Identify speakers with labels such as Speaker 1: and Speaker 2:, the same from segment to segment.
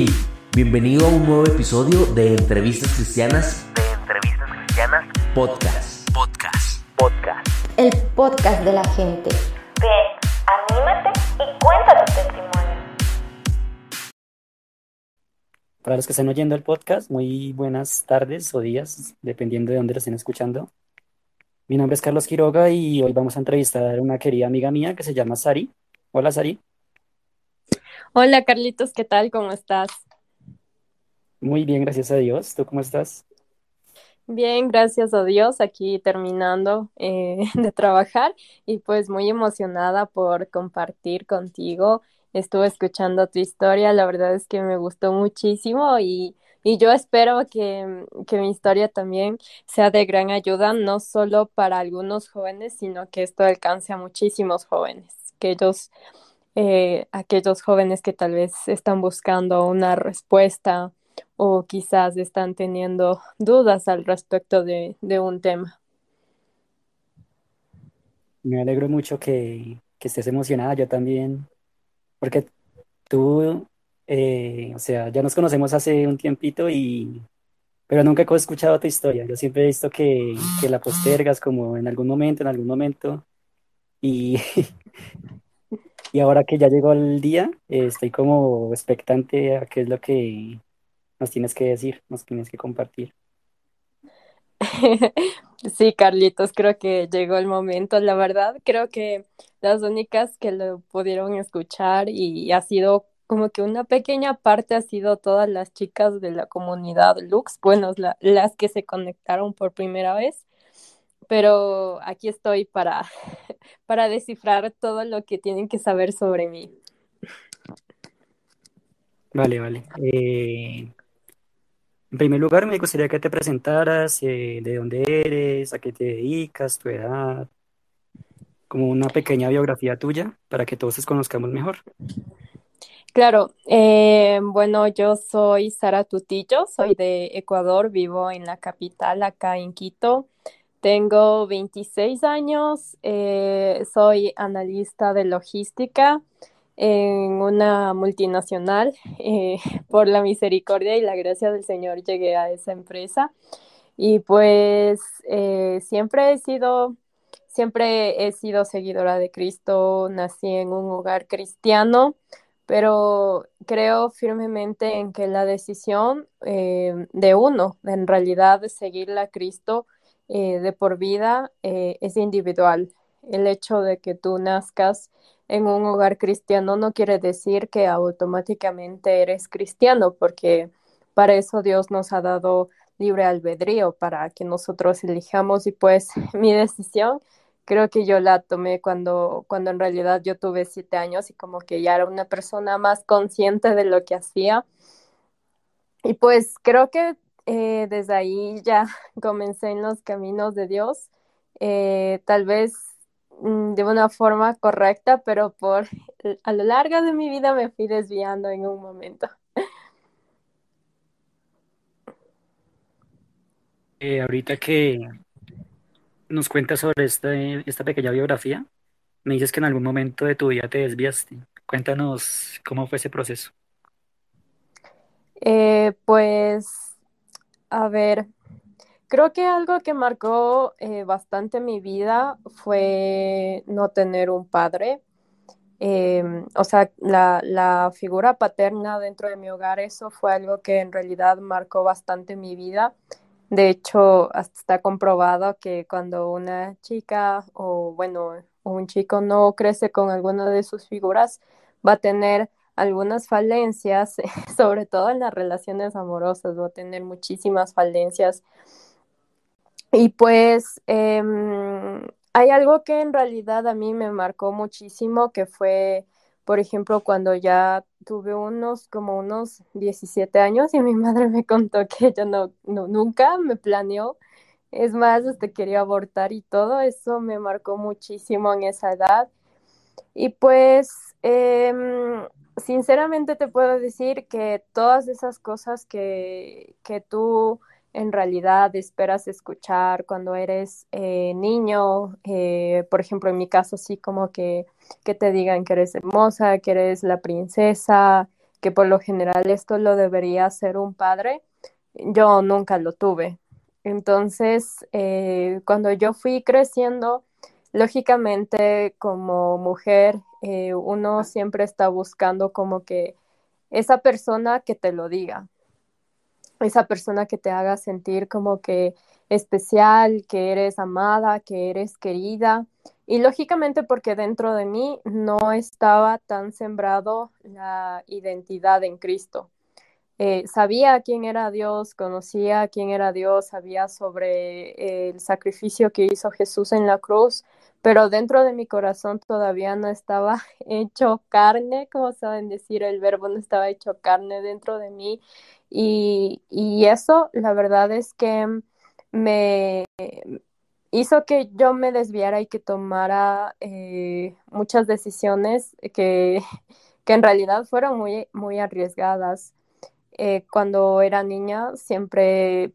Speaker 1: Hey, bienvenido a un nuevo episodio de Entrevistas Cristianas.
Speaker 2: De Entrevistas Cristianas
Speaker 1: Podcast.
Speaker 2: Podcast. Podcast.
Speaker 3: El podcast de la gente.
Speaker 4: Ven, anímate y cuenta tu testimonio.
Speaker 5: Para los que estén oyendo el podcast, muy buenas tardes o días, dependiendo de dónde lo estén escuchando. Mi nombre es Carlos Quiroga y hoy vamos a entrevistar a una querida amiga mía que se llama Sari. Hola, Sari.
Speaker 6: Hola Carlitos, ¿qué tal? ¿Cómo estás?
Speaker 5: Muy bien, gracias a Dios. ¿Tú cómo estás?
Speaker 6: Bien, gracias a Dios, aquí terminando eh, de trabajar y pues muy emocionada por compartir contigo. Estuve escuchando tu historia, la verdad es que me gustó muchísimo y, y yo espero que, que mi historia también sea de gran ayuda, no solo para algunos jóvenes, sino que esto alcance a muchísimos jóvenes, que ellos eh, aquellos jóvenes que tal vez están buscando una respuesta o quizás están teniendo dudas al respecto de, de un tema.
Speaker 5: Me alegro mucho que, que estés emocionada, yo también, porque tú, eh, o sea, ya nos conocemos hace un tiempito y, pero nunca he escuchado tu historia. Yo siempre he visto que, que la postergas como en algún momento, en algún momento, y, y ahora que ya llegó el día, eh, estoy como expectante a qué es lo que nos tienes que decir, nos tienes que compartir.
Speaker 6: Sí, Carlitos, creo que llegó el momento. La verdad, creo que las únicas que lo pudieron escuchar y ha sido como que una pequeña parte ha sido todas las chicas de la comunidad Lux, bueno, la- las que se conectaron por primera vez, pero aquí estoy para, para descifrar todo lo que tienen que saber sobre mí.
Speaker 5: Vale, vale. Eh, en primer lugar, me gustaría que te presentaras, eh, de dónde eres, a qué te dedicas, tu edad, como una pequeña biografía tuya para que todos te conozcamos mejor.
Speaker 6: Claro, eh, bueno, yo soy Sara Tutillo, soy de Ecuador, vivo en la capital, acá en Quito. Tengo 26 años, eh, soy analista de logística en una multinacional. Eh, por la misericordia y la gracia del Señor llegué a esa empresa y pues eh, siempre he sido, siempre he sido seguidora de Cristo, nací en un hogar cristiano pero creo firmemente en que la decisión de uno, en realidad, de seguirle a Cristo eh, de por vida, eh, es individual. El hecho de que tú nazcas en un hogar cristiano no quiere decir que automáticamente eres cristiano, porque para eso Dios nos ha dado libre albedrío, para que nosotros elijamos y pues mi decisión Creo que yo la tomé cuando, cuando en realidad yo tuve siete años y como que ya era una persona más consciente de lo que hacía. Y pues creo que eh, desde ahí ya comencé en los caminos de Dios, eh, tal vez mm, de una forma correcta, pero por a lo largo de mi vida me fui desviando en un momento.
Speaker 5: Eh, ahorita que nos cuentas sobre esta, esta pequeña biografía, me dices que en algún momento de tu vida te desviaste. Cuéntanos cómo fue ese proceso.
Speaker 6: Eh, pues, a ver, creo que algo que marcó eh, bastante mi vida fue no tener un padre. Eh, o sea, la, la figura paterna dentro de mi hogar, eso fue algo que en realidad marcó bastante mi vida. De hecho, hasta está comprobado que cuando una chica o, bueno, un chico no crece con alguna de sus figuras, va a tener algunas falencias, sobre todo en las relaciones amorosas, va a tener muchísimas falencias. Y pues em, hay algo que en realidad a mí me marcó muchísimo, que fue, por ejemplo, cuando ya tuve unos, como unos 17 años y mi madre me contó que ella no, no, nunca me planeó. Es más, hasta quería abortar y todo, eso me marcó muchísimo en esa edad. Y pues, em, sinceramente te puedo decir que todas esas cosas que, que tú en realidad esperas escuchar cuando eres eh, niño, eh, por ejemplo, en mi caso, sí, como que, que te digan que eres hermosa, que eres la princesa, que por lo general esto lo debería hacer un padre, yo nunca lo tuve. Entonces, eh, cuando yo fui creciendo, lógicamente como mujer, eh, uno siempre está buscando como que esa persona que te lo diga, esa persona que te haga sentir como que especial, que eres amada, que eres querida. Y lógicamente porque dentro de mí no estaba tan sembrado la identidad en Cristo. Eh, sabía quién era Dios, conocía quién era Dios, sabía sobre el sacrificio que hizo Jesús en la cruz, pero dentro de mi corazón todavía no estaba hecho carne, como saben decir, el verbo no estaba hecho carne dentro de mí. Y, y eso, la verdad es que me hizo que yo me desviara y que tomara eh, muchas decisiones que, que, en realidad fueron muy, muy arriesgadas. Eh, cuando era niña siempre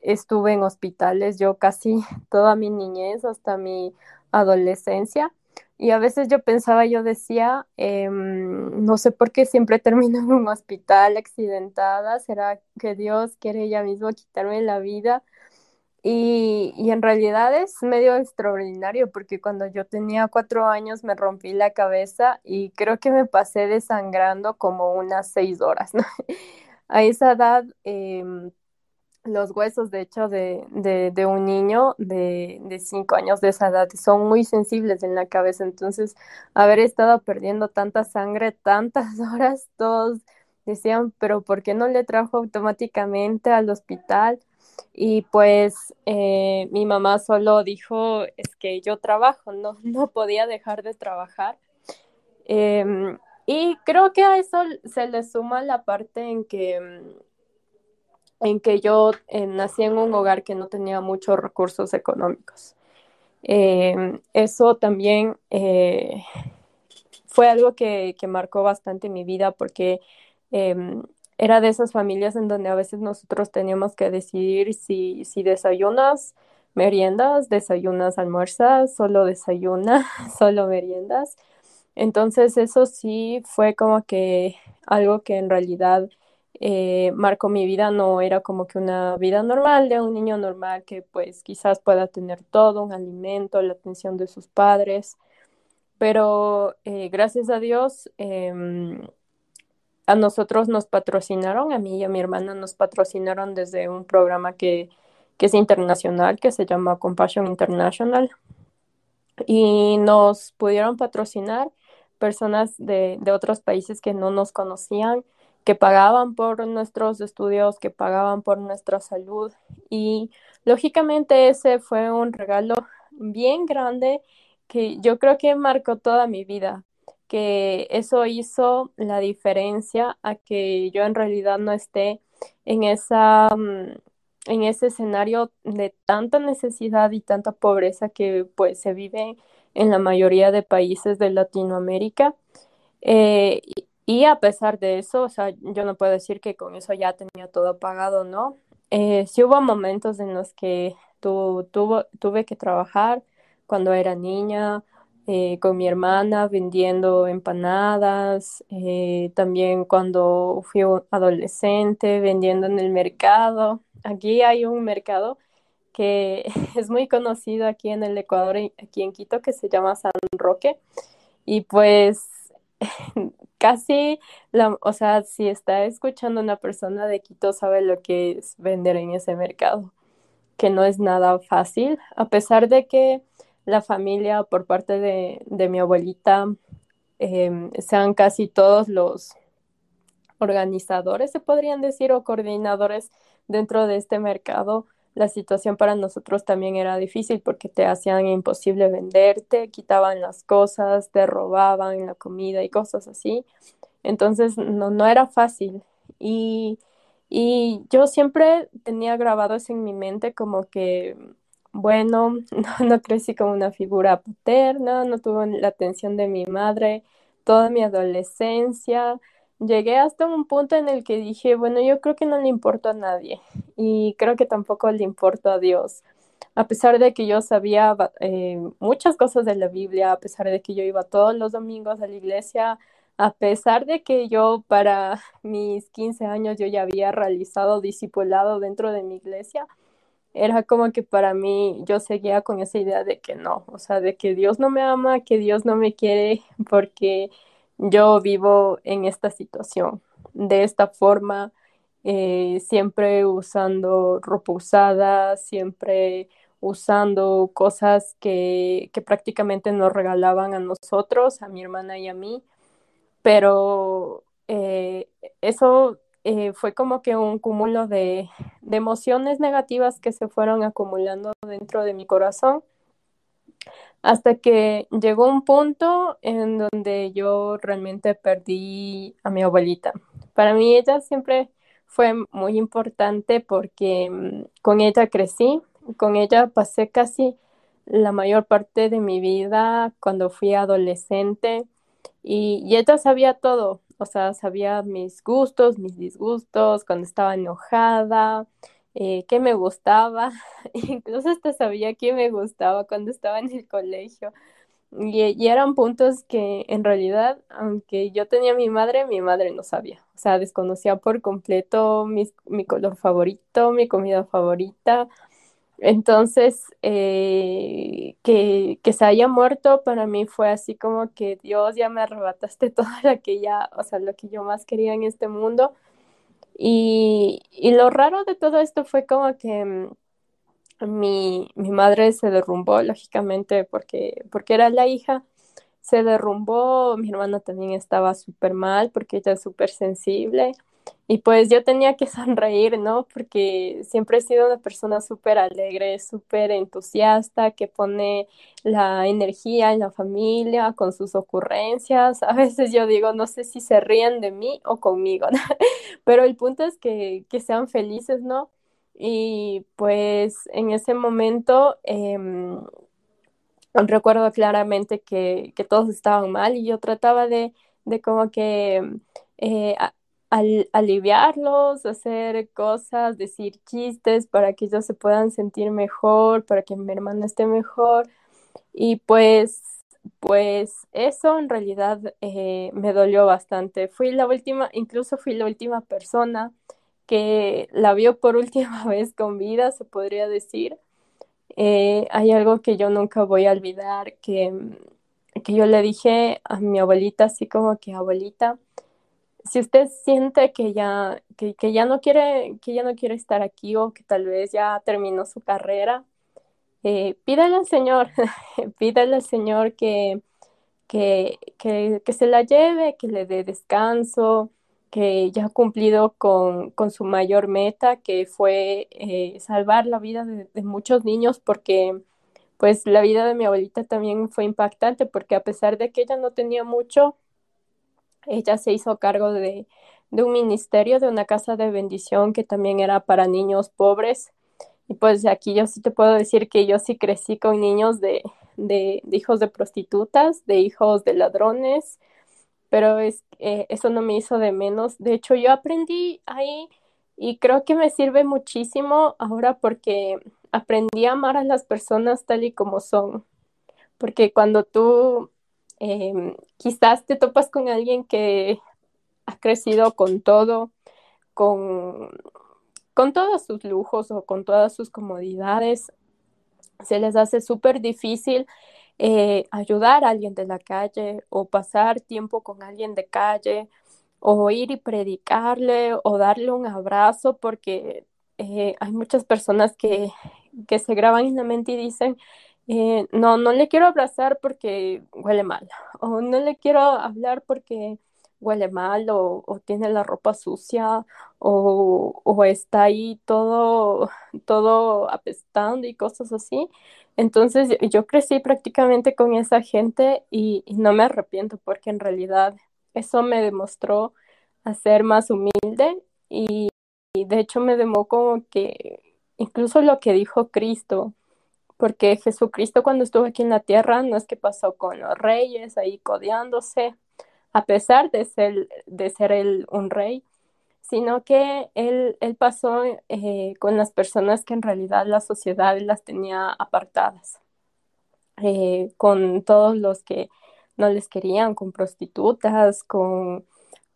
Speaker 6: estuve en hospitales, yo casi toda mi niñez hasta mi adolescencia. Y a veces yo pensaba, yo decía, em, no sé por qué siempre termino en un hospital accidentada, ¿será que Dios quiere ella mismo quitarme la vida? Y, y, en realidad es medio extraordinario porque cuando yo tenía cuatro años me rompí la cabeza y creo que me pasé desangrando como unas seis horas. A esa edad, eh, los huesos, de hecho, de, de, un niño de, de, cinco años de esa edad son muy sensibles en la cabeza. Entonces, haber estado perdiendo tanta sangre tantas horas, todos decían, pero ¿por qué no le trajo automáticamente al hospital? Y pues eh, mi mamá solo dijo, es que yo trabajo, no, no podía dejar de trabajar. Eh, y creo que a eso se le suma la parte en que, en que yo eh, nací en un hogar que no tenía muchos recursos económicos. Eh, eso también eh, fue algo que, que, marcó bastante mi vida porque em, era de esas familias en donde a veces nosotros teníamos que decidir si, si desayunas, meriendas, desayunas, almuerzas, solo desayunas, solo meriendas. Entonces eso sí fue como que algo que en realidad eh, marcó mi vida, no era como que una vida normal de un niño normal que pues quizás pueda tener todo, un alimento, la atención de sus padres, pero eh, gracias a Dios em, a nosotros nos patrocinaron, a mí y a mi hermana nos patrocinaron desde un programa que, que es internacional, que se llama Compassion International, y nos pudieron patrocinar personas de, de otros países que no nos conocían, que pagaban por nuestros estudios, que pagaban por nuestra salud y lógicamente ese fue un regalo bien grande que yo creo que marcó toda mi vida, que eso hizo la diferencia a que yo en realidad no esté en esa mm, en ese escenario de tanta necesidad y tanta pobreza que pues se vive en la mayoría de países de Latinoamérica. Eh, y, a pesar de eso, o sea, yo no puedo decir que con eso ya tenía todo pagado, ¿no? Eh, sí hubo momentos en los que tu, tuve que trabajar cuando era niña, eh, con mi hermana vendiendo empanadas, eh, también cuando fui adolescente vendiendo en el mercado. Aquí hay un mercado que es muy conocido aquí en el Ecuador, aquí en Quito, que se llama San Roque. Y pues casi, la, o sea, si está escuchando una persona de Quito, sabe lo que es vender en ese mercado, que no es nada fácil, a pesar de que la familia por parte de, de mi abuelita eh, sean casi todos los organizadores, se podrían decir, o coordinadores dentro de este mercado la situación para nosotros también era difícil porque te hacían imposible venderte, quitaban las cosas, te robaban la comida y cosas así. Entonces no, no era fácil. Y, y yo siempre tenía grabado eso en mi mente como que, bueno, no, no crecí como una figura paterna, no tuve la atención de mi madre toda mi adolescencia llegué hasta un punto en el que dije, bueno, yo creo que no le importo a nadie y creo que tampoco le importo a Dios. A pesar de que yo sabía eh, muchas cosas de la Biblia, a pesar de que yo iba todos los domingos a la iglesia, a pesar de que yo para mis 15 años yo ya había realizado discipulado dentro de mi iglesia, era como que para mí yo seguía con esa idea de que no, o sea, de que Dios no me ama, que Dios no me quiere porque yo vivo en esta situación, de esta forma, eh, siempre usando ropa usada, siempre usando cosas que, que prácticamente nos regalaban a nosotros, a mi hermana y a mí, pero eh, eso eh, fue como que un cúmulo de, de, emociones negativas que se fueron acumulando dentro de mi corazón hasta que llegó un punto en donde yo realmente perdí a mi abuelita. Para mí ella siempre fue muy importante porque mm, con ella crecí, con ella pasé casi la mayor parte de mi vida cuando fui adolescente y, y ella sabía todo, o sea, sabía mis gustos, mis disgustos, cuando estaba enojada, eh, qué me gustaba, incluso hasta sabía qué me gustaba cuando estaba en el colegio. Y, eran puntos que en realidad, aunque yo tenía mi madre, mi madre no sabía. O sea, desconocía por completo mi, color favorito, mi comida favorita, entonces, eh, que, que, se haya muerto para mí fue así como que Dios ya me arrebataste todo lo que ya, o sea, lo que yo más quería en este mundo. Y, y lo raro de todo esto fue como que mm, mi, mi madre se derrumbó, lógicamente, porque, porque era la hija, se derrumbó, mi hermana también estaba súper mal porque ella es súper sensible. Y pues yo tenía que sonreír, ¿no? Porque siempre he sido una persona súper alegre, súper entusiasta, que pone la energía en la familia con sus ocurrencias. A veces yo digo, no sé si se ríen de mí o conmigo, ¿no? Pero el punto es que, que sean felices, ¿no? Y pues en ese momento eh, recuerdo claramente que, que, todos estaban mal y yo trataba de, de como que... Eh, al, aliviarlos, hacer cosas, decir chistes para que ellos se puedan sentir mejor, para que mi hermana esté mejor. Y pues, pues eso en realidad eh, me dolió bastante. Fui la última, incluso fui la última persona que la vio por última vez con vida, se podría decir. Eh, hay algo que yo nunca voy a olvidar, que, que yo le dije a mi abuelita, así como que abuelita, si usted siente que ya, que, ya no quiere, que ya no quiere estar aquí o que tal vez ya terminó su carrera, eh, pídale al Señor, pídale al Señor que, que, que, que, se la lleve, que le dé descanso, que ya ha cumplido con, con su mayor meta, que fue eh, salvar la vida de, de muchos niños, porque pues la vida de mi abuelita también fue impactante, porque a pesar de que ella no tenía mucho, ella se hizo cargo de, un ministerio, de una casa de bendición que también era para niños pobres. Y pues aquí yo sí te puedo decir que yo sí crecí con niños de, de, hijos de prostitutas, de hijos de ladrones, pero eh, eso no me hizo de menos. De hecho, yo aprendí ahí y creo que me sirve muchísimo ahora porque aprendí a amar a las personas tal y como son. Porque cuando tú Em, quizás te topas con alguien que ha crecido con todo, con, con todos sus lujos o con todas sus comodidades. Se les hace súper difícil eh, ayudar a alguien de la calle o pasar tiempo con alguien de calle o ir y predicarle o darle un abrazo porque eh, hay muchas personas que, que se graban en la mente y dicen, eh, no, no le quiero abrazar porque huele mal, o no le quiero hablar porque huele mal, o, tiene la ropa sucia, o, está ahí todo, todo apestando y cosas así. Entonces yo crecí prácticamente con esa gente y, no me arrepiento porque en realidad eso me demostró a ser más humilde y, de hecho me demostró que incluso lo que dijo Cristo porque Jesucristo cuando estuvo aquí en la tierra no es que pasó con los reyes ahí codeándose, a pesar de ser, de ser él un rey, sino que él, él pasó eh, con las personas que en realidad la sociedad las tenía apartadas, eh, con todos los que no les querían, con prostitutas, con,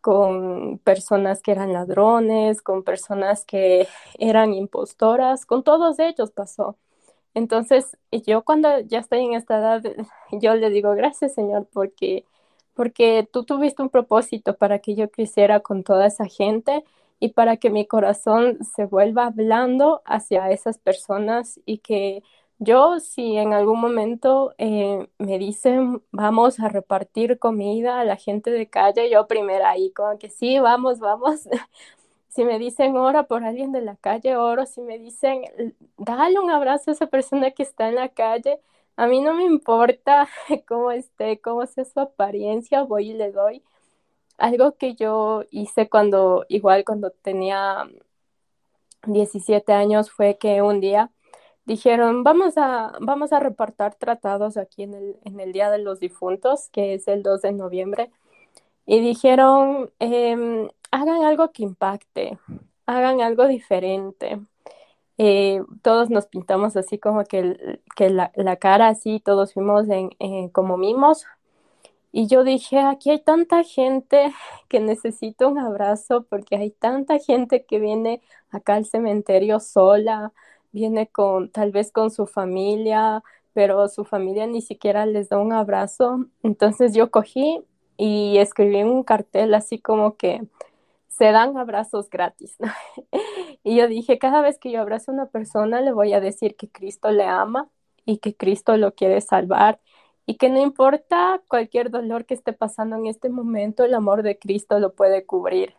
Speaker 6: con personas que eran ladrones, con personas que eran impostoras, con todos ellos pasó. Entonces, yo cuando ya estoy en esta edad, yo le digo, gracias Señor, porque, porque tú tuviste un propósito para que yo creciera con toda esa gente y para que mi corazón se vuelva blando hacia esas personas y que yo, si en algún momento eh, me dicen vamos a repartir comida a la gente de calle, yo primero ahí como que sí, vamos, vamos. si me dicen ora por alguien de la calle, oro. Si me dicen dale un abrazo a esa persona que está en la calle, a mí no me importa cómo esté, cómo sea su apariencia, voy y le doy. Algo que yo hice cuando, igual cuando tenía 17 años, fue que un día dijeron, vamos a, vamos a repartir tratados aquí en el, en el Día de los Difuntos, que es el 2 de noviembre. Y dijeron, em, hagan algo que impacte, hagan algo diferente. Eh, todos nos pintamos así como que, la, cara así, todos fuimos en, como mimos. Y yo dije, aquí hay tanta gente que necesita un abrazo porque hay tanta gente que viene acá al cementerio sola, viene con tal vez con su familia, pero su familia ni siquiera les da un abrazo. Entonces yo cogí y escribí un cartel así como que se dan abrazos gratis. y yo dije, cada vez que yo abrazo a una persona le voy a decir que Cristo le ama y que Cristo lo quiere salvar y que no importa cualquier dolor que esté pasando en este momento, el amor de Cristo lo puede cubrir.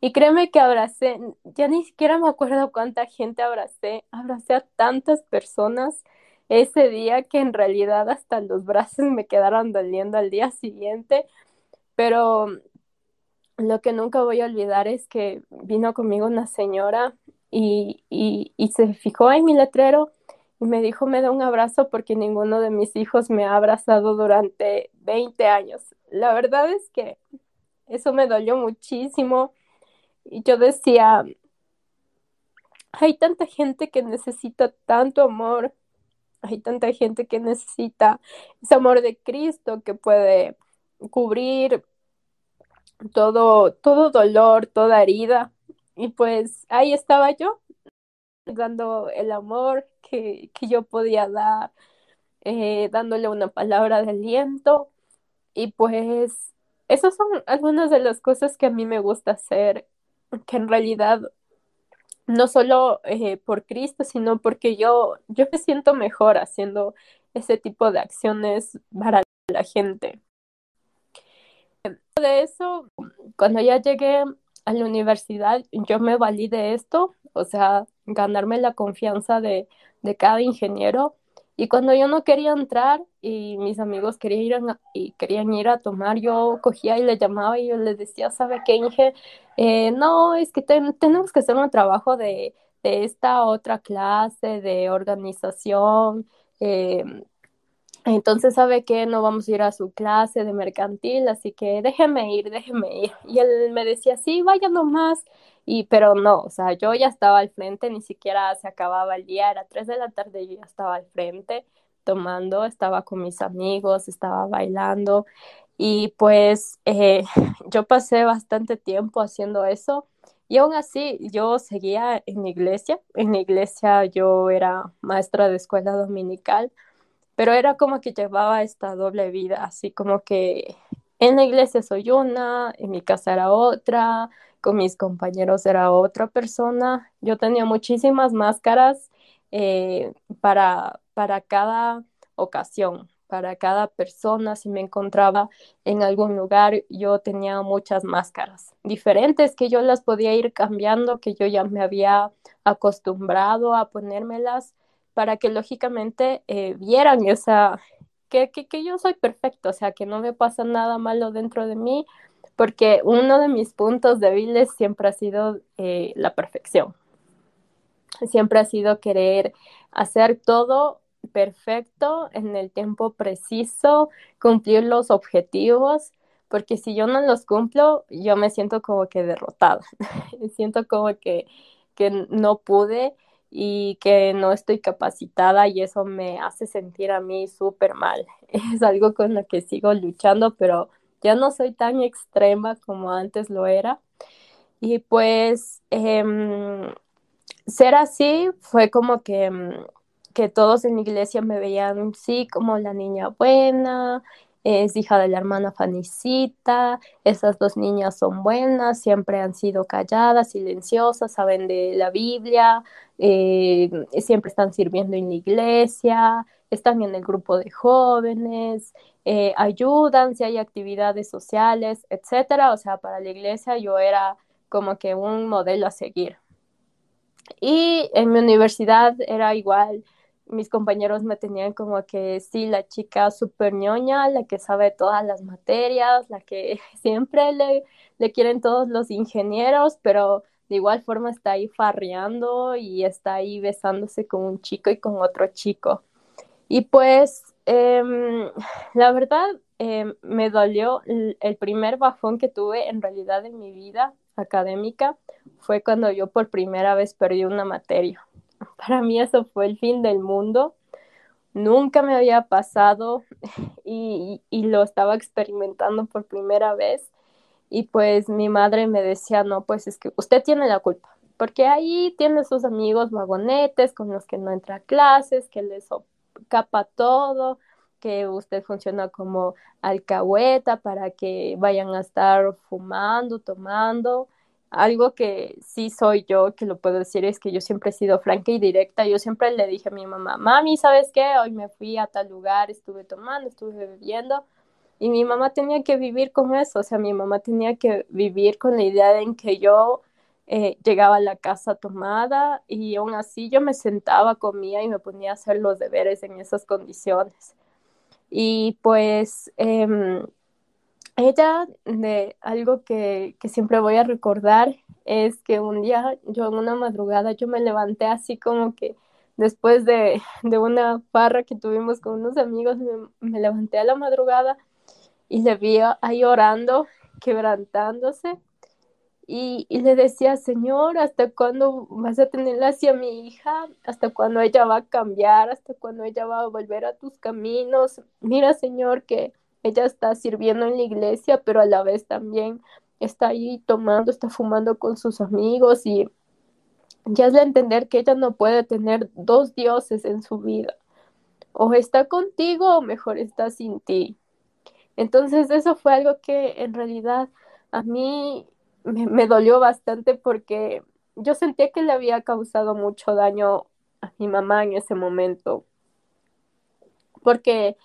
Speaker 6: Y créeme que abracé, ya ni siquiera me acuerdo cuánta gente abracé, abracé a tantas personas ese día que en realidad hasta los brazos me quedaron doliendo al día siguiente, pero lo que nunca voy a olvidar es que vino conmigo una señora y, y, se fijó en mi letrero y me dijo, me da un abrazo porque ninguno de mis hijos me ha abrazado durante 20 años. La verdad es que eso me dolió muchísimo y yo decía, hay tanta gente que necesita tanto amor, hay tanta gente que necesita ese amor de Cristo que puede cubrir todo, todo dolor, toda herida. Y pues ahí estaba yo, dando el amor que, que yo podía dar, eh, dándole una palabra de aliento. Y pues esas son algunas de las cosas que a mí me gusta hacer que en realidad no solo eh, por Cristo, sino porque yo, yo me siento mejor haciendo ese tipo de acciones para la gente. De eso, cuando ya llegué a la universidad, yo me valí de esto, o sea, ganarme la confianza de, cada ingeniero y cuando yo no quería entrar y mis amigos querían ir a, y querían ir a tomar, yo cogía y le llamaba y yo les decía, ¿sabe qué, Inge? Eh, no, es que tenemos que hacer un trabajo de, de, esta otra clase de organización. Eh, entonces, ¿sabe qué? No vamos a ir a su clase de mercantil, así que déjeme ir, déjeme ir. Y él me decía, sí, vaya nomás. Y, pero no, o sea, yo ya estaba al frente, ni siquiera se acababa el día, era 3 de la tarde, y ya estaba al frente tomando, estaba con mis amigos, estaba bailando y pues eh, yo pasé bastante tiempo haciendo eso y aún así yo seguía en iglesia, en iglesia yo era maestra de escuela dominical, pero era como que llevaba esta doble vida, así como que en la iglesia soy una, en mi casa era otra, con mis compañeros era otra persona. Yo tenía muchísimas máscaras eh, para, para cada ocasión, para cada persona. Si me encontraba en algún lugar, yo tenía muchas máscaras diferentes que yo las podía ir cambiando, que yo ya me había acostumbrado a ponérmelas para que lógicamente eh, vieran esa, que, que, que yo soy perfecto, o sea, que no me pasa nada malo dentro de mí, porque uno de mis puntos débiles siempre ha sido eh, la perfección. Siempre ha sido querer hacer todo perfecto en el tiempo preciso, cumplir los objetivos, porque si yo no los cumplo, yo me siento como que derrotada, siento como que, que no pude y que no estoy capacitada y eso me hace sentir a mí súper mal. Es algo con lo que sigo luchando, pero ya no soy tan extrema como antes lo era. Y pues em, ser así fue como que, em, que todos en la iglesia me veían, sí, como la niña buena, es hija de la hermana Fanicita, esas dos niñas son buenas, siempre han sido calladas, silenciosas, saben de la Biblia, eh, siempre están sirviendo en la iglesia, están en el grupo de jóvenes, eh, ayudan si hay actividades sociales, etcétera. O sea, para la iglesia yo era como que un modelo a seguir. Y en mi universidad era igual mis compañeros me tenían como que sí, la chica súper ñoña, la que sabe todas las materias, la que siempre le, le quieren todos los ingenieros, pero de igual forma está ahí farreando y está ahí besándose con un chico y con otro chico. Y pues em, la verdad em, me dolió el, el primer bajón que tuve en realidad en mi vida académica fue cuando yo por primera vez perdí una materia. Para mí eso fue el fin del mundo. Nunca me había pasado y, lo estaba experimentando por primera vez. Y pues mi madre me decía, no, pues es que usted tiene la culpa, porque ahí tiene sus amigos vagonetes con los que no entra a clases, que les capa todo, que usted funciona como alcahueta para que vayan a estar fumando, tomando algo que sí soy yo, que lo puedo decir, es que yo siempre he sido franca y directa. Yo siempre le dije a mi mamá, mami, ¿sabes qué? Hoy me fui a tal lugar, estuve tomando, estuve bebiendo. Y mi mamá tenía que vivir con eso, o sea, mi mamá tenía que vivir con la idea de en que yo eh, llegaba a la casa tomada y aún así yo me sentaba, comía y me ponía a hacer los deberes en esas condiciones. Y pues em, ella, de algo que, siempre voy a recordar, es que un día, yo en una madrugada, yo me levanté así como que después de, una farra que tuvimos con unos amigos, me, levanté a la madrugada y le vi ahí orando, quebrantándose. Y, y, le decía, Señor, ¿hasta cuándo vas a tenerla hacia mi hija? ¿Hasta cuándo ella va a cambiar? ¿Hasta cuándo ella va a volver a tus caminos? Mira, Señor, que ella está sirviendo en la iglesia, pero a la vez también está ahí tomando, está fumando con sus amigos y ya es de entender que ella no puede tener dos dioses en su vida. O está contigo o mejor está sin ti. Entonces eso fue algo que en realidad a mí me dolió bastante porque yo sentía que le había causado mucho daño a mi mamá en ese momento. Porque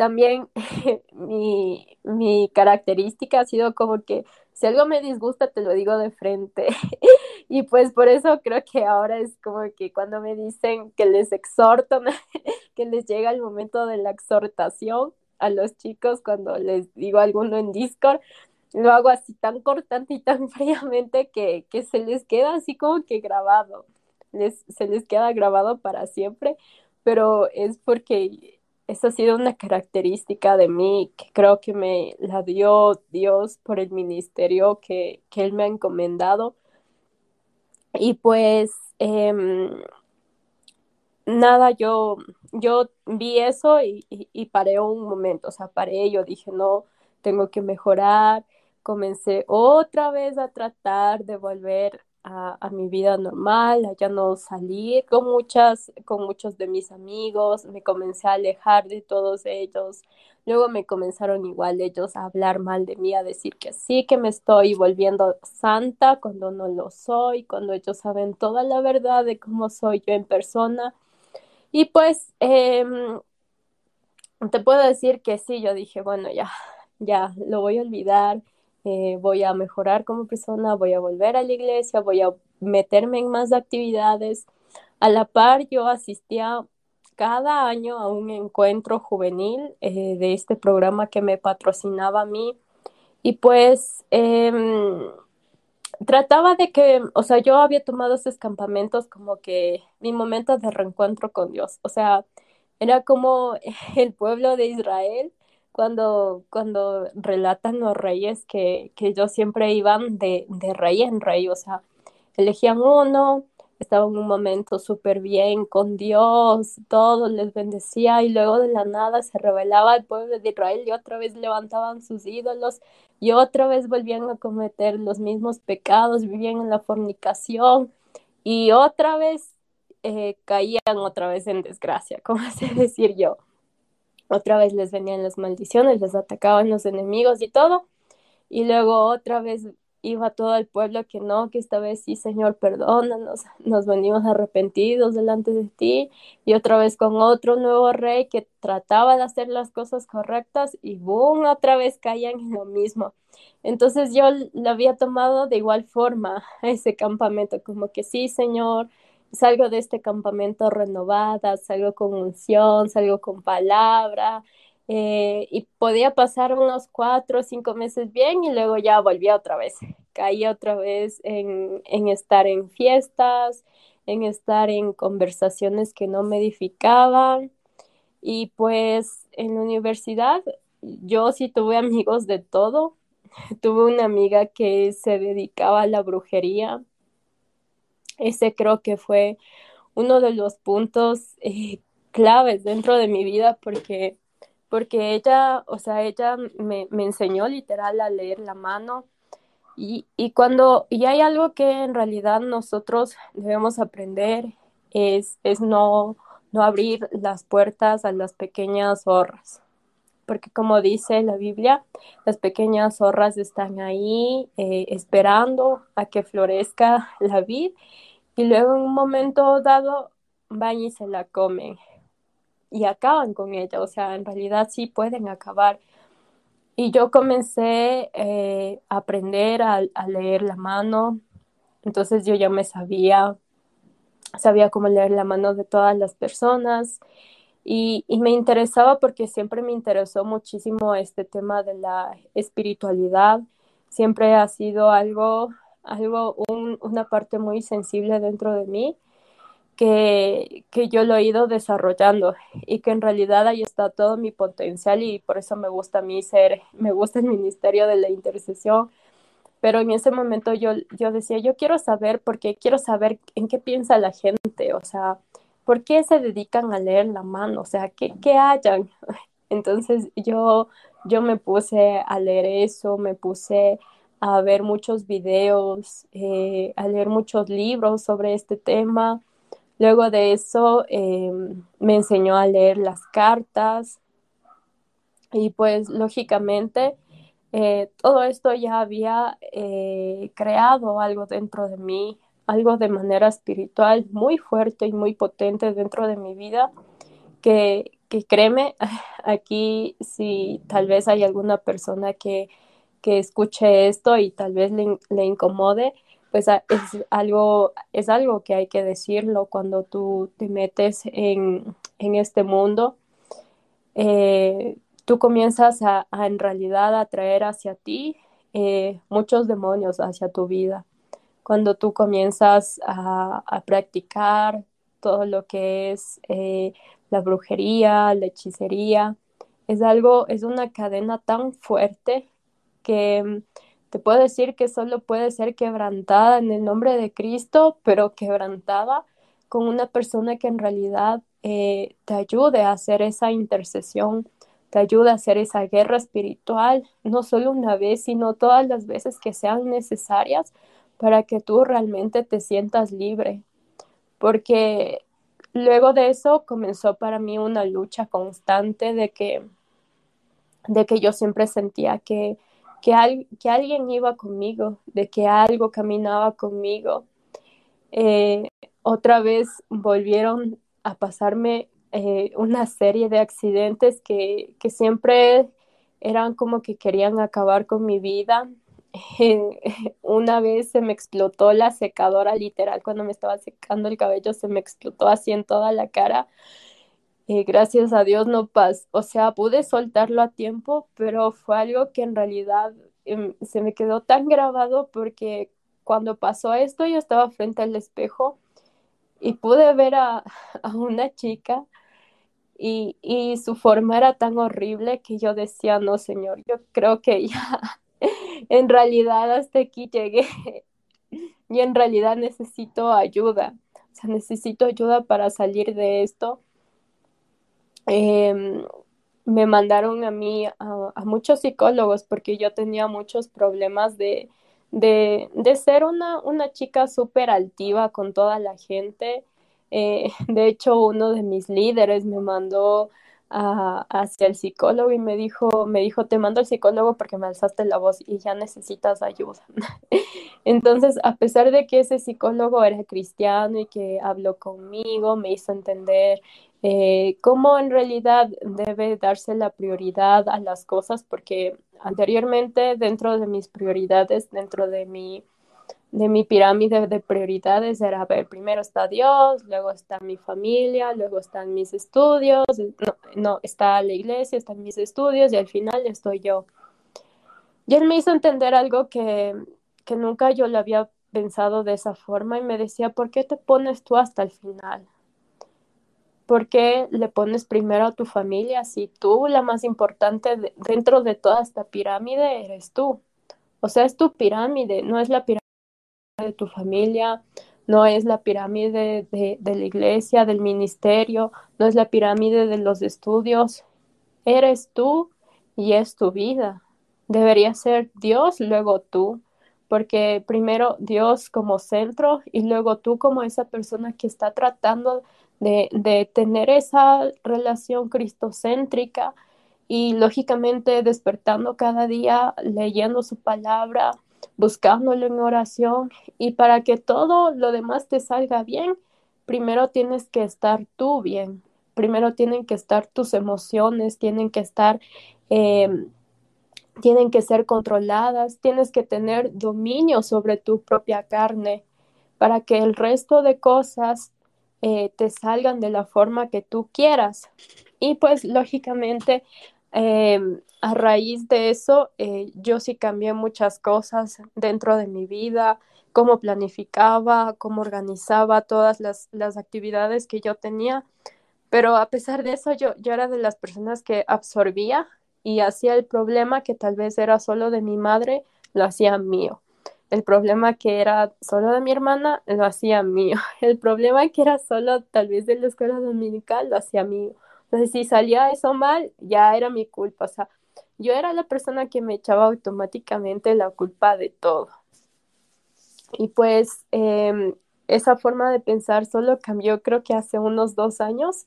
Speaker 6: también mi, mi, característica ha sido como que si algo me disgusta te lo digo de frente. y pues por eso creo que ahora es como que cuando me dicen que les exhorto, que les llega el momento de la exhortación a los chicos cuando les digo alguno en Discord, lo hago así tan cortante y tan fríamente que, que se les queda así como que grabado. Les, se les queda grabado para siempre, pero es porque esa ha sido una característica de mí que creo que me la dio Dios por el ministerio que, Él me ha encomendado. Y pues em, nada, yo, yo vi eso y, y, paré un momento, o sea, paré, yo dije, no, tengo que mejorar. Comencé otra vez a tratar de volver a, mi vida normal, a ya no salir con muchas, con muchos de mis amigos, me comencé a alejar de todos ellos. Luego me comenzaron igual ellos a hablar mal de mí, a decir que sí, que me estoy volviendo santa cuando no lo soy, cuando ellos saben toda la verdad de cómo soy yo en persona. Y pues em, te puedo decir que sí, yo dije, bueno, ya, ya, lo voy a olvidar eh, voy a mejorar como persona, voy a volver a la iglesia, voy a meterme en más actividades. A la par, yo asistía cada año a un encuentro juvenil eh, de este programa que me patrocinaba a mí y pues em, trataba de que, o sea, yo había tomado esos campamentos como que mi momento de reencuentro con Dios, o sea, era como el pueblo de Israel cuando, cuando relatan los reyes que, que ellos siempre iban de, de rey en rey, o sea, elegían uno, estaba en un momento súper bien con Dios, todo les bendecía y luego de la nada se revelaba el pueblo de Israel y otra vez levantaban sus ídolos y otra vez volvían a cometer los mismos pecados, vivían en la fornicación y otra vez eh, caían otra vez en desgracia, como así decir yo. Otra vez les venían las maldiciones, les atacaban los enemigos y todo. Y luego otra vez iba todo el pueblo que no, que esta vez sí, Señor, perdónanos, nos venimos arrepentidos delante de ti, y otra vez con otro nuevo rey que trataba de hacer las cosas correctas y boom, otra vez caían en lo mismo. Entonces yo lo había tomado de igual forma ese campamento, como que sí, Señor, salgo de este campamento renovada, salgo con unción, salgo con palabra, eh, y podía pasar unos cuatro o cinco meses bien y luego ya volvía otra vez. Caía otra vez en, en estar en fiestas, en estar en conversaciones que no me edificaban. Y pues en la universidad yo sí tuve amigos de todo. Tuve una amiga que se dedicaba a la brujería. Ese creo que fue uno de los puntos eh, claves dentro de mi vida porque porque ella, o sea, ella me, enseñó literal a leer la mano. Y, y, cuando, y hay algo que en realidad nosotros debemos aprender, es, es no, no abrir las puertas a las pequeñas zorras. Porque como dice la Biblia, las pequeñas zorras están ahí eh, esperando a que florezca la vid y luego en un momento dado van y se la comen y acaban con ella, o sea, en realidad sí pueden acabar. Y yo comencé eh, a aprender a, leer la mano, entonces yo ya me sabía, sabía cómo leer la mano de todas las personas y, y me interesaba porque siempre me interesó muchísimo este tema de la espiritualidad, siempre ha sido algo, algo una parte muy sensible dentro de mí que, que, yo lo he ido desarrollando y que en realidad ahí está todo mi potencial y por eso me gusta a mí ser, me gusta el ministerio de la intercesión. Pero en ese momento yo, yo decía, yo quiero saber, porque quiero saber en qué piensa la gente, o sea, ¿por qué se dedican a leer la mano? O sea, ¿qué, qué hayan? Entonces yo, yo me puse a leer eso, me puse a ver muchos videos, eh, a leer muchos libros sobre este tema. Luego de eso em, me enseñó a leer las cartas. Y pues lógicamente eh, todo esto ya había eh, creado algo dentro de mí, algo de manera espiritual muy fuerte y muy potente dentro de mi vida, que, que créeme, aquí si tal vez hay alguna persona que, que escuche esto y tal vez le, incomode, pues es algo, es algo que hay que decirlo cuando tú te metes en, este mundo. Eh, tú comienzas a, en realidad a traer hacia ti eh, muchos demonios hacia tu vida. Cuando tú comienzas a, practicar todo lo que es eh, la brujería, la hechicería, es algo, es una cadena tan fuerte que te puedo decir que solo puede ser quebrantada en el nombre de Cristo, pero quebrantada con una persona que en realidad eh, te ayude a hacer esa intercesión, te ayude a hacer esa guerra espiritual, no solo una vez, sino todas las veces que sean necesarias para que tú realmente te sientas libre. Porque luego de eso comenzó para mí una lucha constante de que, de que yo siempre sentía que que, alguien iba conmigo, de que algo caminaba conmigo. Eh, otra vez volvieron a pasarme eh, una serie de accidentes que, siempre eran como que querían acabar con mi vida. una vez se me explotó la secadora, literal, cuando me estaba secando el cabello, se me explotó así en toda la cara. Eh, gracias a Dios no pasó, o sea, pude soltarlo a tiempo, pero fue algo que en realidad em, se me quedó tan grabado porque cuando pasó esto yo estaba frente al espejo y pude ver a, una chica y, y, su forma era tan horrible que yo decía, no, señor, yo creo que ya en realidad hasta aquí llegué y en realidad necesito ayuda. o sea, necesito ayuda para salir de esto. Em, me mandaron a mí a, muchos psicólogos porque yo tenía muchos problemas de, de, de ser una, una chica súper altiva con toda la gente. Eh, de hecho, uno de mis líderes me mandó a, hacia el psicólogo y me dijo, me dijo, te mando al psicólogo porque me alzaste la voz y ya necesitas ayuda. Entonces, a pesar de que ese psicólogo era cristiano y que habló conmigo, me hizo entender eh, cómo en realidad debe darse la prioridad a las cosas, porque anteriormente dentro de mis prioridades, dentro de mi, de mi pirámide de prioridades era, a primero está Dios, luego está mi familia, luego están mis estudios, no, no, está la iglesia, están mis estudios y al final estoy yo. Y él me hizo entender algo que, que nunca yo lo había pensado de esa forma y me decía, ¿por qué te pones tú hasta el final? ¿Por qué le pones primero a tu familia si tú la más importante de, dentro de toda esta pirámide eres tú? O sea, es tu pirámide, no es la pirámide de tu familia, no es la pirámide de, de, la iglesia, del ministerio, no es la pirámide de los estudios. Eres tú y es tu vida. Debería ser Dios, luego tú, porque primero Dios como centro y luego tú como esa persona que está tratando de, de tener esa relación cristocéntrica y lógicamente despertando cada día, leyendo su palabra, buscándolo en oración. Y para que todo lo demás te salga bien, primero tienes que estar tú bien, primero tienen que estar tus emociones, tienen que estar, eh, tienen que ser controladas, tienes que tener dominio sobre tu propia carne para que el resto de cosas eh, te salgan de la forma que tú quieras. Y pues lógicamente eh, a raíz de eso eh, yo sí cambié muchas cosas dentro de mi vida, cómo planificaba, cómo organizaba todas las, las actividades que yo tenía. Pero a pesar de eso, yo, yo era de las personas que absorbía y hacía el problema que tal vez era solo de mi madre, lo hacía mío. El problema que era solo de mi hermana, lo hacía mío. El problema que era solo tal vez de la escuela dominical, lo hacía mío. Entonces, si salía eso mal, ya era mi culpa. O sea, yo era la persona que me echaba automáticamente la culpa de todo. Y pues eh, esa forma de pensar solo cambió creo que hace unos dos años.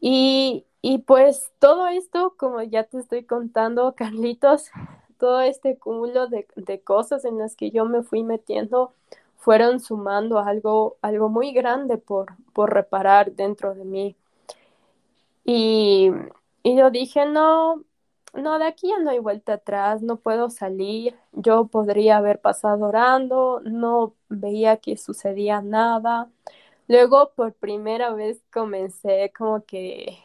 Speaker 6: Y, y pues todo esto, como ya te estoy contando, Carlitos, todo este cúmulo de, de, cosas en las que yo me fui metiendo fueron sumando algo, algo muy grande por, por reparar dentro de mí. Y, y yo dije, no, no, de aquí ya no hay vuelta atrás, no puedo salir, yo podría haber pasado orando, no veía que sucedía nada. Luego por primera vez comencé como que,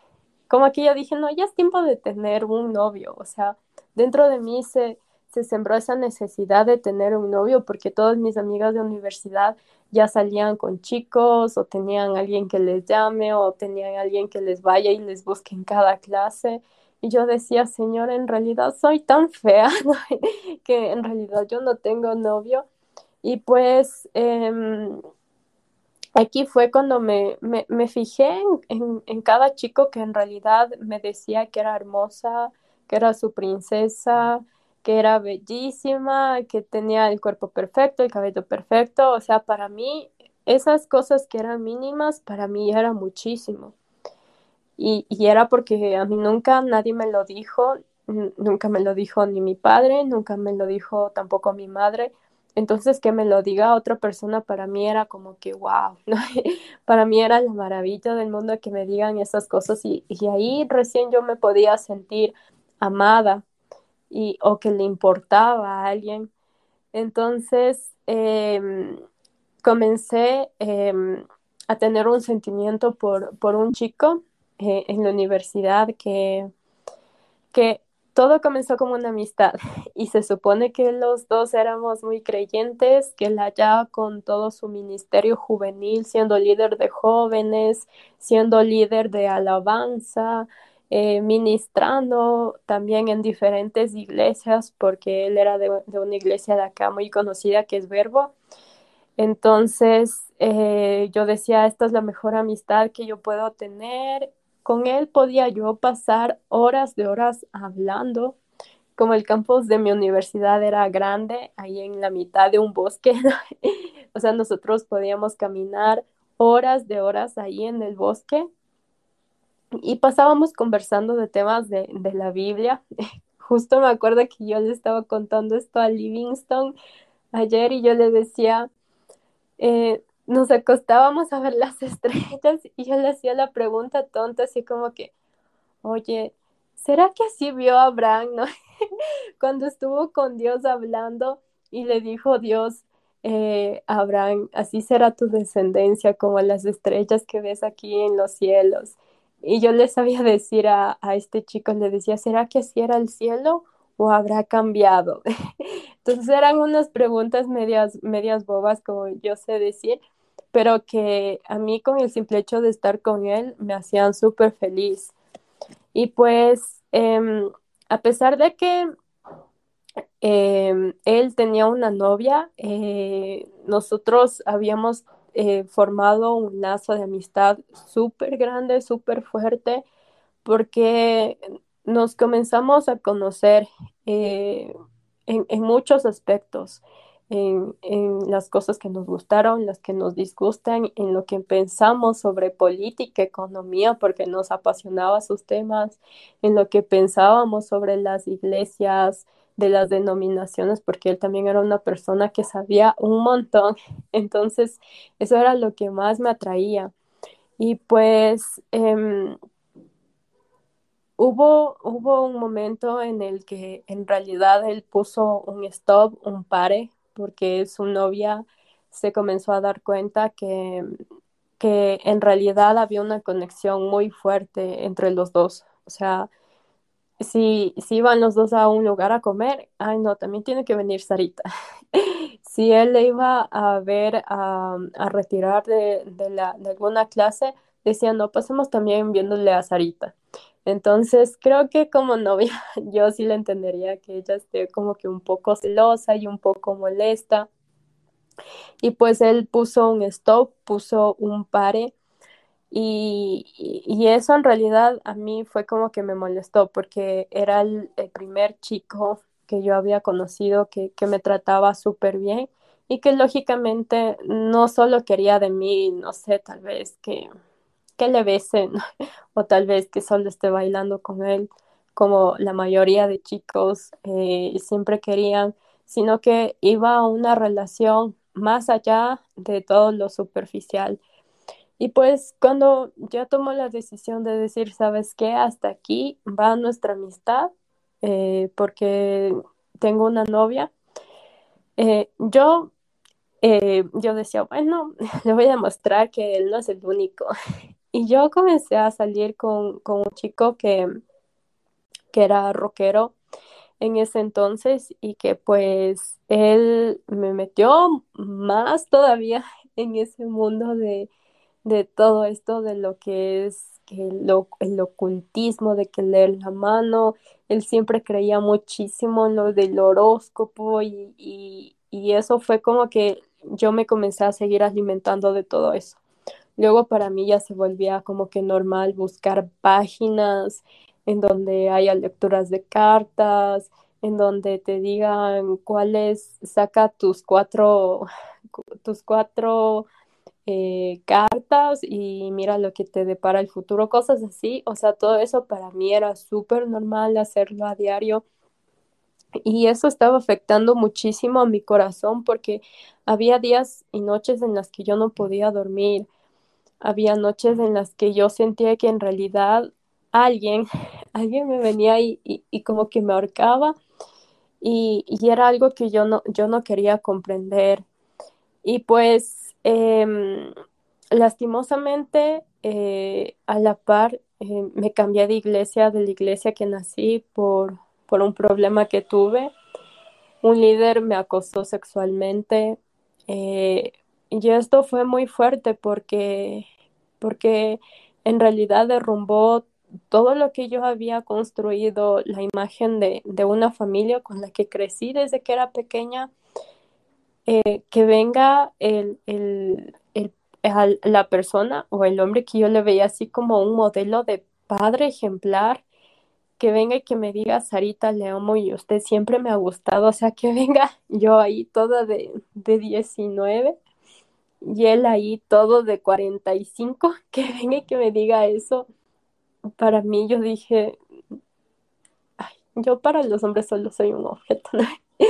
Speaker 6: como que yo dije, no, ya es tiempo de tener un novio, o sea, dentro de mí se, se sembró esa necesidad de tener un novio porque todas mis amigas de universidad ya salían con chicos o tenían alguien que les llame o tenían alguien que les vaya y les busque en cada clase. Y yo decía, Señor, en realidad soy tan fea que en realidad yo no tengo novio. Y pues eh, aquí fue cuando me, me, me fijé en, en cada chico que en realidad me decía que era hermosa, que era su princesa, que era bellísima, que tenía el cuerpo perfecto, el cabello perfecto. O sea, para mí, esas cosas que eran mínimas, para mí era muchísimo. Y, y era porque a mí nunca nadie me lo dijo, nunca me lo dijo ni mi padre, nunca me lo dijo tampoco mi madre. Entonces, que me lo diga otra persona para mí era como que, wow, para mí era la maravilla del mundo que me digan esas cosas y, y ahí recién yo me podía sentir amada y, o que le importaba a alguien. Entonces, eh, comencé eh, a tener un sentimiento por, por un chico eh, en la universidad que, que todo comenzó como una amistad y se supone que los dos éramos muy creyentes, que él allá con todo su ministerio juvenil, siendo líder de jóvenes, siendo líder de alabanza, eh, ministrando también en diferentes iglesias, porque él era de, una iglesia de acá muy conocida que es Verbo. Entonces eh, yo decía, esta es la mejor amistad que yo puedo tener. Con él podía yo pasar horas de horas hablando. Como el campus de mi universidad era grande, ahí en la mitad de un bosque, o sea, nosotros podíamos caminar horas de horas ahí en el bosque y pasábamos conversando de temas de, de la Biblia. Justo me acuerdo que yo le estaba contando esto a Livingston ayer y yo le decía, eh, nos acostábamos a ver las estrellas y yo le hacía la pregunta tonta, así como que, oye, ¿será que así vio a Abraham, no? Cuando estuvo con Dios hablando y le dijo Dios, eh, Abraham, así será tu descendencia como las estrellas que ves aquí en los cielos. Y yo le sabía decir a, a este chico, le decía, ¿será que así era el cielo o habrá cambiado? Entonces eran unas preguntas medias, medias bobas, como yo sé decir, pero que a mí con el simple hecho de estar con él me hacían súper feliz. Y pues, em, a pesar de que em, él tenía una novia, eh, nosotros habíamos formado un lazo de amistad súper grande, súper fuerte, porque nos comenzamos a conocer eh, en, muchos aspectos, en, en, las cosas que nos gustaron, las que nos disgustan, en lo que pensamos sobre política, economía, porque nos apasionaba sus temas, en lo que pensábamos sobre las iglesias, de las denominaciones, porque él también era una persona que sabía un montón. Entonces, eso era lo que más me atraía. Y pues eh, hubo, hubo un momento en el que en realidad él puso un stop, un pare, porque su novia se comenzó a dar cuenta que, que en realidad había una conexión muy fuerte entre los dos. O sea, si, si iban los dos a un lugar a comer, ay no, también tiene que venir Sarita. si él le iba a ver a, a retirar de, de, la, de alguna clase, decía, no, pasemos también viéndole a Sarita. Entonces, creo que como novia, yo sí le entendería que ella esté como que un poco celosa y un poco molesta. Y pues él puso un stop, puso un pare. Y, y, eso en realidad a mí fue como que me molestó porque era el, primer chico que yo había conocido que, que me trataba súper bien y que lógicamente no solo quería de mí, no sé, tal vez que que le besen o tal vez que solo esté bailando con él como la mayoría de chicos eh, siempre querían, sino que iba a una relación más allá de todo lo superficial. Y pues cuando ya tomó la decisión de decir, ¿sabes qué? Hasta aquí va nuestra amistad, eh, porque tengo una novia, eh, yo, eh, yo decía, bueno, le voy a demostrar que él no es el único. Y yo comencé a salir con, con un chico que, que era rockero en ese entonces y que pues él me metió más todavía en ese mundo de, de todo esto, de lo que es el, el ocultismo, de que leer la mano. Él siempre creía muchísimo en lo del horóscopo y, y, y eso fue como que yo me comencé a seguir alimentando de todo eso. Luego para mí ya se volvía como que normal buscar páginas en donde haya lecturas de cartas, en donde te digan cuáles, saca tus cuatro, tus cuatro eh, cartas y mira lo que te depara el futuro, cosas así. O sea, todo eso para mí era súper normal hacerlo a diario. Y eso estaba afectando muchísimo a mi corazón porque había días y noches en las que yo no podía dormir había noches en las que yo sentía que en realidad alguien, alguien me venía y, y, como que me ahorcaba y, y, era algo que yo no, yo no quería comprender. Y pues eh, lastimosamente eh, a la par eh, me cambié de iglesia, de la iglesia que nací por, por un problema que tuve. Un líder me acosó sexualmente. Eh, y esto fue muy fuerte porque, porque en realidad derrumbó todo lo que yo había construido, la imagen de, de una familia con la que crecí desde que era pequeña. Eh, que venga el, el, el, la persona o el hombre que yo le veía así como un modelo de padre ejemplar, que venga y que me diga, Sarita, le amo y usted siempre me ha gustado, o sea, que venga yo ahí toda de, de 19 y él ahí todo de 45, que venga y que me diga eso. Para mí yo dije, yo para los hombres solo soy un objeto, ¿no?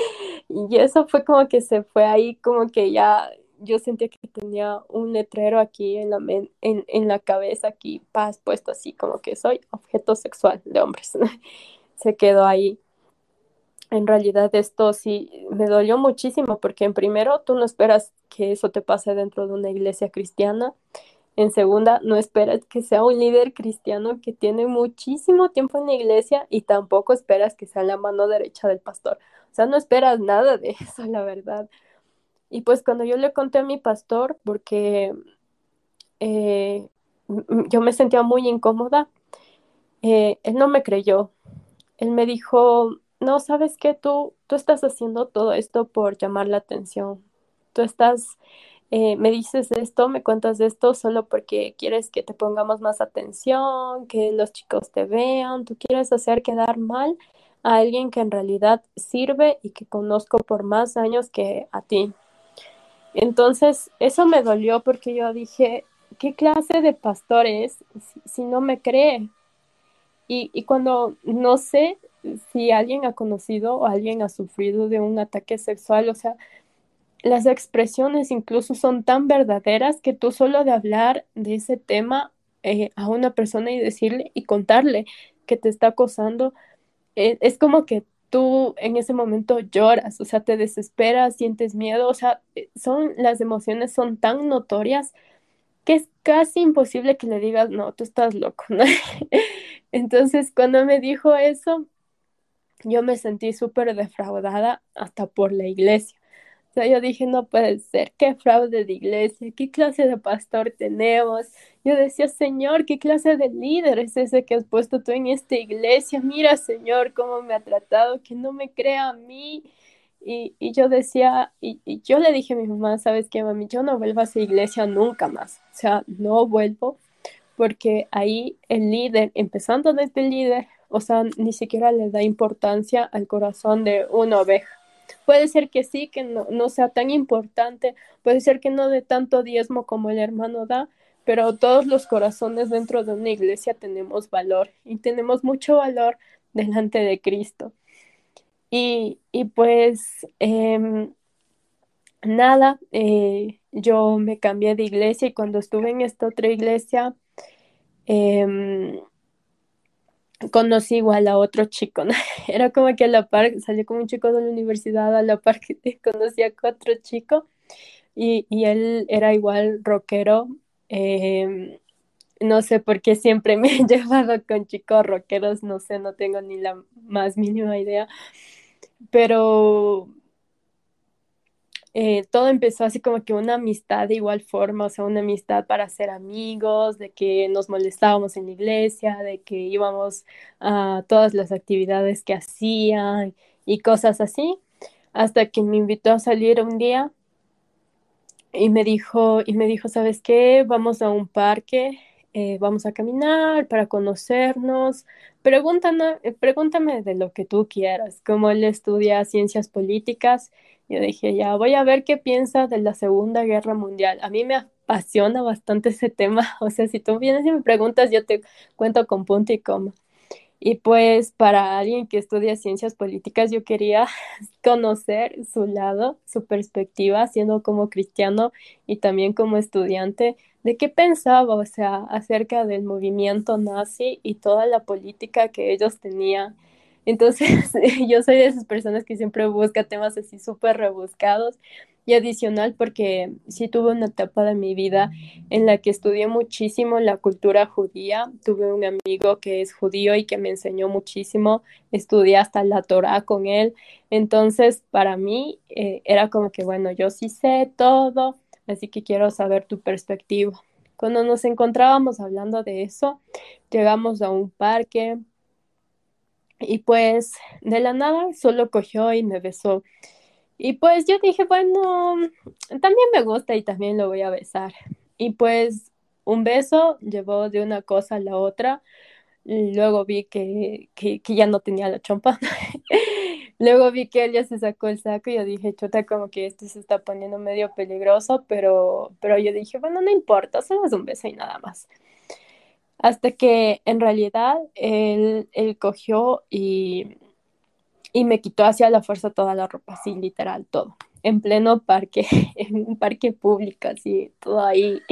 Speaker 6: Y eso fue como que se fue ahí, como que ya yo sentía que tenía un letrero aquí en la, en, en la cabeza, aquí paz puesto así, como que soy objeto sexual de hombres. Se quedó ahí. En realidad esto sí me dolió muchísimo porque en primero tú no esperas que eso te pase dentro de una iglesia cristiana. En segunda, no esperas que sea un líder cristiano que tiene muchísimo tiempo en la iglesia y tampoco esperas que sea la mano derecha del pastor. O sea, no esperas nada de eso, la verdad. Y pues cuando yo le conté a mi pastor, porque eh, yo me sentía muy incómoda, eh, él no me creyó. Él me dijo, no, ¿sabes qué? Tú, tú estás haciendo todo esto por llamar la atención. Tú estás, eh, me dices esto, me cuentas esto solo porque quieres que te pongamos más atención, que los chicos te vean. Tú quieres hacer quedar mal a alguien que en realidad sirve y que conozco por más años que a ti. Entonces, eso me dolió porque yo dije, ¿qué clase de pastor es si, si no me cree? Y, y cuando no sé si alguien ha conocido o alguien ha sufrido de un ataque sexual, o sea, las expresiones incluso son tan verdaderas que tú solo de hablar de ese tema eh, a una persona y decirle y contarle que te está acosando, eh, es como que tú en ese momento lloras, o sea, te desesperas, sientes miedo, o sea, eh, son las emociones son tan notorias que es casi imposible que le digas, no, tú estás loco, ¿no? Entonces, cuando me dijo eso, yo me sentí súper defraudada hasta por la iglesia. Yo dije, no puede ser, qué fraude de iglesia, qué clase de pastor tenemos. Yo decía, Señor, qué clase de líder es ese que has puesto tú en esta iglesia. Mira, Señor, cómo me ha tratado, que no me crea a mí. Y, y yo decía, y, y yo le dije a mi mamá, ¿sabes qué, mami? Yo no vuelvo a esa iglesia nunca más. O sea, no vuelvo porque ahí el líder, empezando desde el líder, o sea, ni siquiera le da importancia al corazón de una oveja. Puede ser que sí, que no, no sea tan importante, puede ser que no dé tanto diezmo como el hermano da, pero todos los corazones dentro de una iglesia tenemos valor y tenemos mucho valor delante de Cristo. Y, y pues em, nada, eh, yo me cambié de iglesia y cuando estuve en esta otra iglesia, em, conocí igual a otro chico. Era como que a la par, salió como un chico de la universidad, a la par que conocí a otro chico y, y él era igual rockero. em, no sé por qué siempre me he llevado con chicos rockeros, no sé, no tengo ni la más mínima idea, pero eh, todo empezó así como que una amistad de igual forma, o sea, una amistad para ser amigos, de que nos molestábamos en la iglesia, de que íbamos a todas las actividades que hacían y cosas así, hasta que me invitó a salir un día y me dijo, y me dijo, ¿sabes qué? Vamos a un parque, eh, vamos a caminar para conocernos. Pregúntame, eh, pregúntame de lo que tú quieras, como él estudia ciencias políticas. Yo dije, ya voy a ver qué piensa de la Segunda Guerra Mundial. A mí me apasiona bastante ese tema. O sea, si tú vienes y me preguntas, yo te cuento con punto y coma. Y pues para alguien que estudia ciencias políticas, yo quería conocer su lado, su perspectiva, siendo como cristiano y también como estudiante, de qué pensaba, o sea, acerca del movimiento nazi y toda la política que ellos tenían. Entonces, yo soy de esas personas que siempre busca temas así súper rebuscados y adicional porque sí tuve una etapa de mi vida en la que estudié muchísimo la cultura judía. Tuve un amigo que es judío y que me enseñó muchísimo. Estudié hasta la Torá con él. Entonces, para mí eh, era como que, bueno, yo sí sé todo, así que quiero saber tu perspectiva. Cuando nos encontrábamos hablando de eso, llegamos a un parque y pues de la nada solo cogió y me besó. Y pues yo dije, bueno, también me gusta y también lo voy a besar. Y pues un beso llevó de una cosa a la otra. Luego vi que, que, que ya no tenía la chompa. luego vi que él ya se sacó el saco y yo dije, chuta, como que esto se está poniendo medio peligroso, pero, pero yo dije, bueno, no importa, solo es un beso y nada más. Hasta que en realidad él, él cogió y, y me quitó hacia la fuerza toda la ropa, así literal, todo. En pleno parque, en un parque público, así, todo ahí,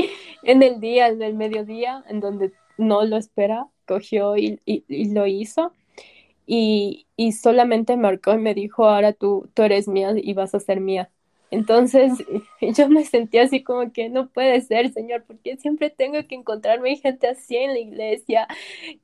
Speaker 6: en el día, en el mediodía, en donde no lo espera, cogió y, y, y lo hizo. Y, y, solamente marcó y me dijo, ahora tú, tú eres mía y vas a ser mía. Entonces yo me sentía así como que no puede ser, Señor, porque siempre tengo que encontrarme gente así en la iglesia,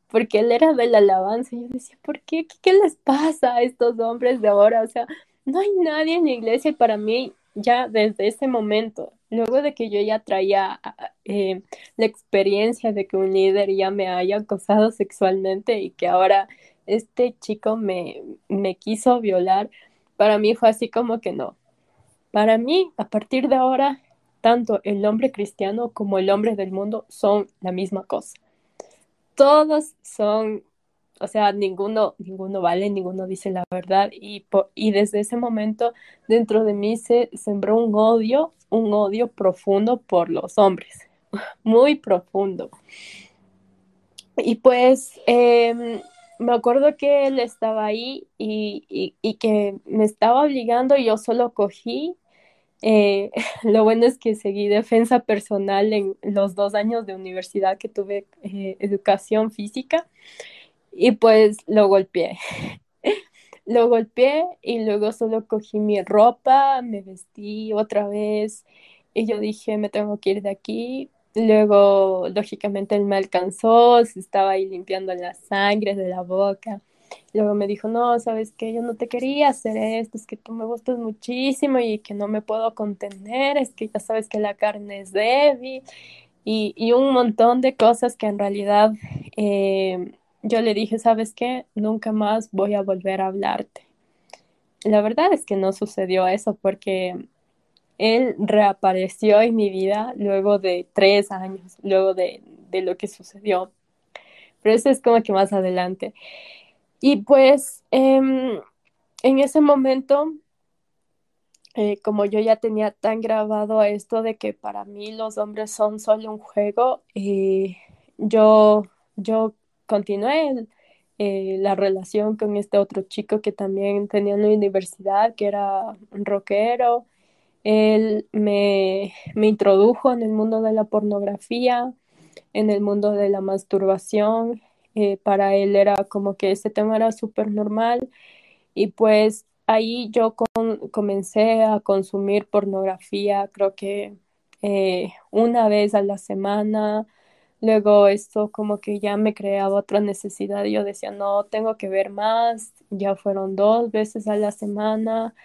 Speaker 6: porque Él era de la alabanza. Y yo decía, ¿por qué? ¿Qué, les pasa a estos hombres de ahora? O sea, no hay nadie en la iglesia para mí ya desde ese momento, luego de que yo ya traía eh, la experiencia de que un líder ya me haya acosado sexualmente y que ahora este chico me, me quiso violar, para mí fue así como que no, para mí, a partir de ahora, tanto el hombre cristiano como el hombre del mundo son la misma cosa. Todos son, o sea, ninguno, ninguno vale, ninguno dice la verdad y, y desde ese momento dentro de mí se sembró un odio, un odio profundo por los hombres, muy profundo. Y pues eh, me acuerdo que él estaba ahí y, y, y, que me estaba obligando y yo solo cogí. Eh, lo bueno es que seguí defensa personal en los dos años de universidad que tuve eh, educación física y pues lo golpeé. lo golpeé y luego solo cogí mi ropa, me vestí otra vez y yo dije, me tengo que ir de aquí Luego, lógicamente, él me alcanzó, se estaba ahí limpiando la sangre de la boca. Luego me dijo, no, sabes que yo no te quería hacer esto, es que tú me gustas muchísimo y que no me puedo contener, es que ya sabes que la carne es débil y, y un montón de cosas que en realidad eh, yo le dije, sabes qué, nunca más voy a volver a hablarte. La verdad es que no sucedió eso porque él reapareció en mi vida luego de tres años, luego de, de lo que sucedió. Pero eso es como que más adelante. Y pues eh, en ese momento, eh, como yo ya tenía tan grabado esto de que para mí los hombres son solo un juego, eh, yo, yo continué eh, la relación con este otro chico que también tenía en la universidad, que era un rockero. Él me, me introdujo en el mundo de la pornografía, en el mundo de la masturbación. Eh, para él era como que ese tema era súper normal y pues ahí yo comencé a consumir pornografía, creo que eh, una vez a la semana. Luego esto como que ya me creaba otra necesidad. Yo decía, no, tengo que ver más. Ya fueron dos veces a la semana.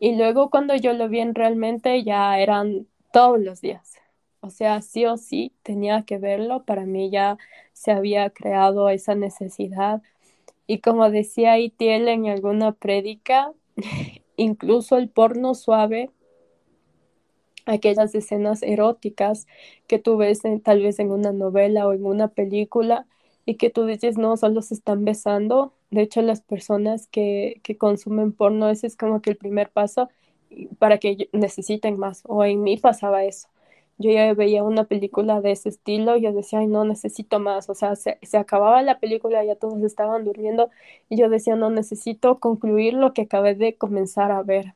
Speaker 6: Y luego cuando yo lo vi en realmente ya eran todos los días. O sea, sí o sí tenía que verlo. Para mí ya se había creado esa necesidad. Y como decía Itiel en alguna prédica, incluso el porno suave, aquellas escenas eróticas que tú ves tal vez en una novela o en una película y que tú dices, no, solo se están besando, de hecho, las personas que, que consumen porno, ese es como que el primer paso para que necesiten más. O en mí pasaba eso. Yo ya veía una película de ese estilo y yo decía, ay, no, necesito más. O sea, se, se acababa la película, ya todos estaban durmiendo y yo decía, no, necesito concluir lo que acabé de comenzar a ver.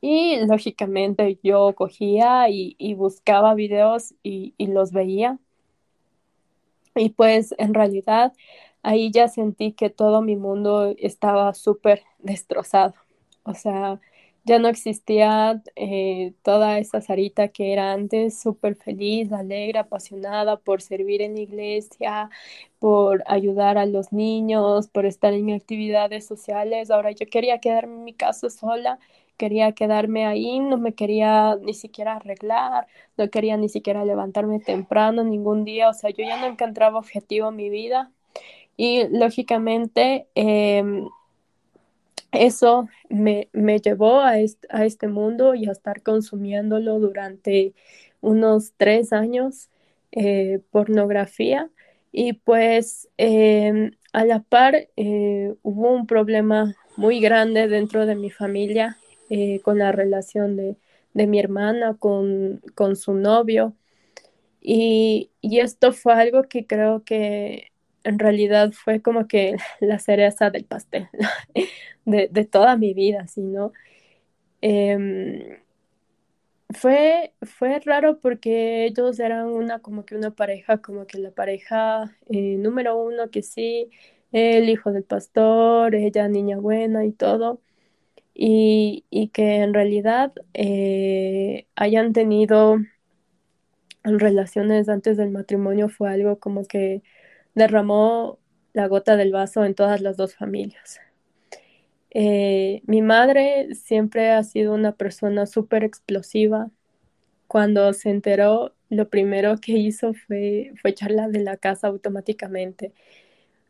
Speaker 6: Y lógicamente yo cogía y, y buscaba videos y, y los veía. Y pues en realidad ahí ya sentí que todo mi mundo estaba súper destrozado. O sea, ya no existía eh, toda esa Sarita que era antes súper feliz, alegre, apasionada por servir en la iglesia, por ayudar a los niños, por estar en actividades sociales. Ahora yo quería quedarme en mi casa sola, quería quedarme ahí, no me quería ni siquiera arreglar, no quería ni siquiera levantarme temprano ningún día. O sea, yo ya no encontraba objetivo en mi vida y lógicamente, eh, eso me, me llevó a este, a este mundo y a estar consumiéndolo durante unos tres años, eh, pornografía. Y pues em, a la par eh, hubo un problema muy grande dentro de mi familia eh, con la relación de, de mi hermana con, con su novio. Y, y esto fue algo que creo que en realidad fue como que la cereza del pastel de, de toda mi vida, ¿sí, no? Em, fue, fue raro porque ellos eran una como que una pareja, como que la pareja eh, número uno que sí, el hijo del pastor, ella niña buena y todo, y, y que en realidad eh, hayan tenido relaciones antes del matrimonio fue algo como que derramó la gota del vaso en todas las dos familias. Eh, mi madre siempre ha sido una persona súper explosiva. Cuando se enteró, lo primero que hizo fue, fue echarla de la casa automáticamente.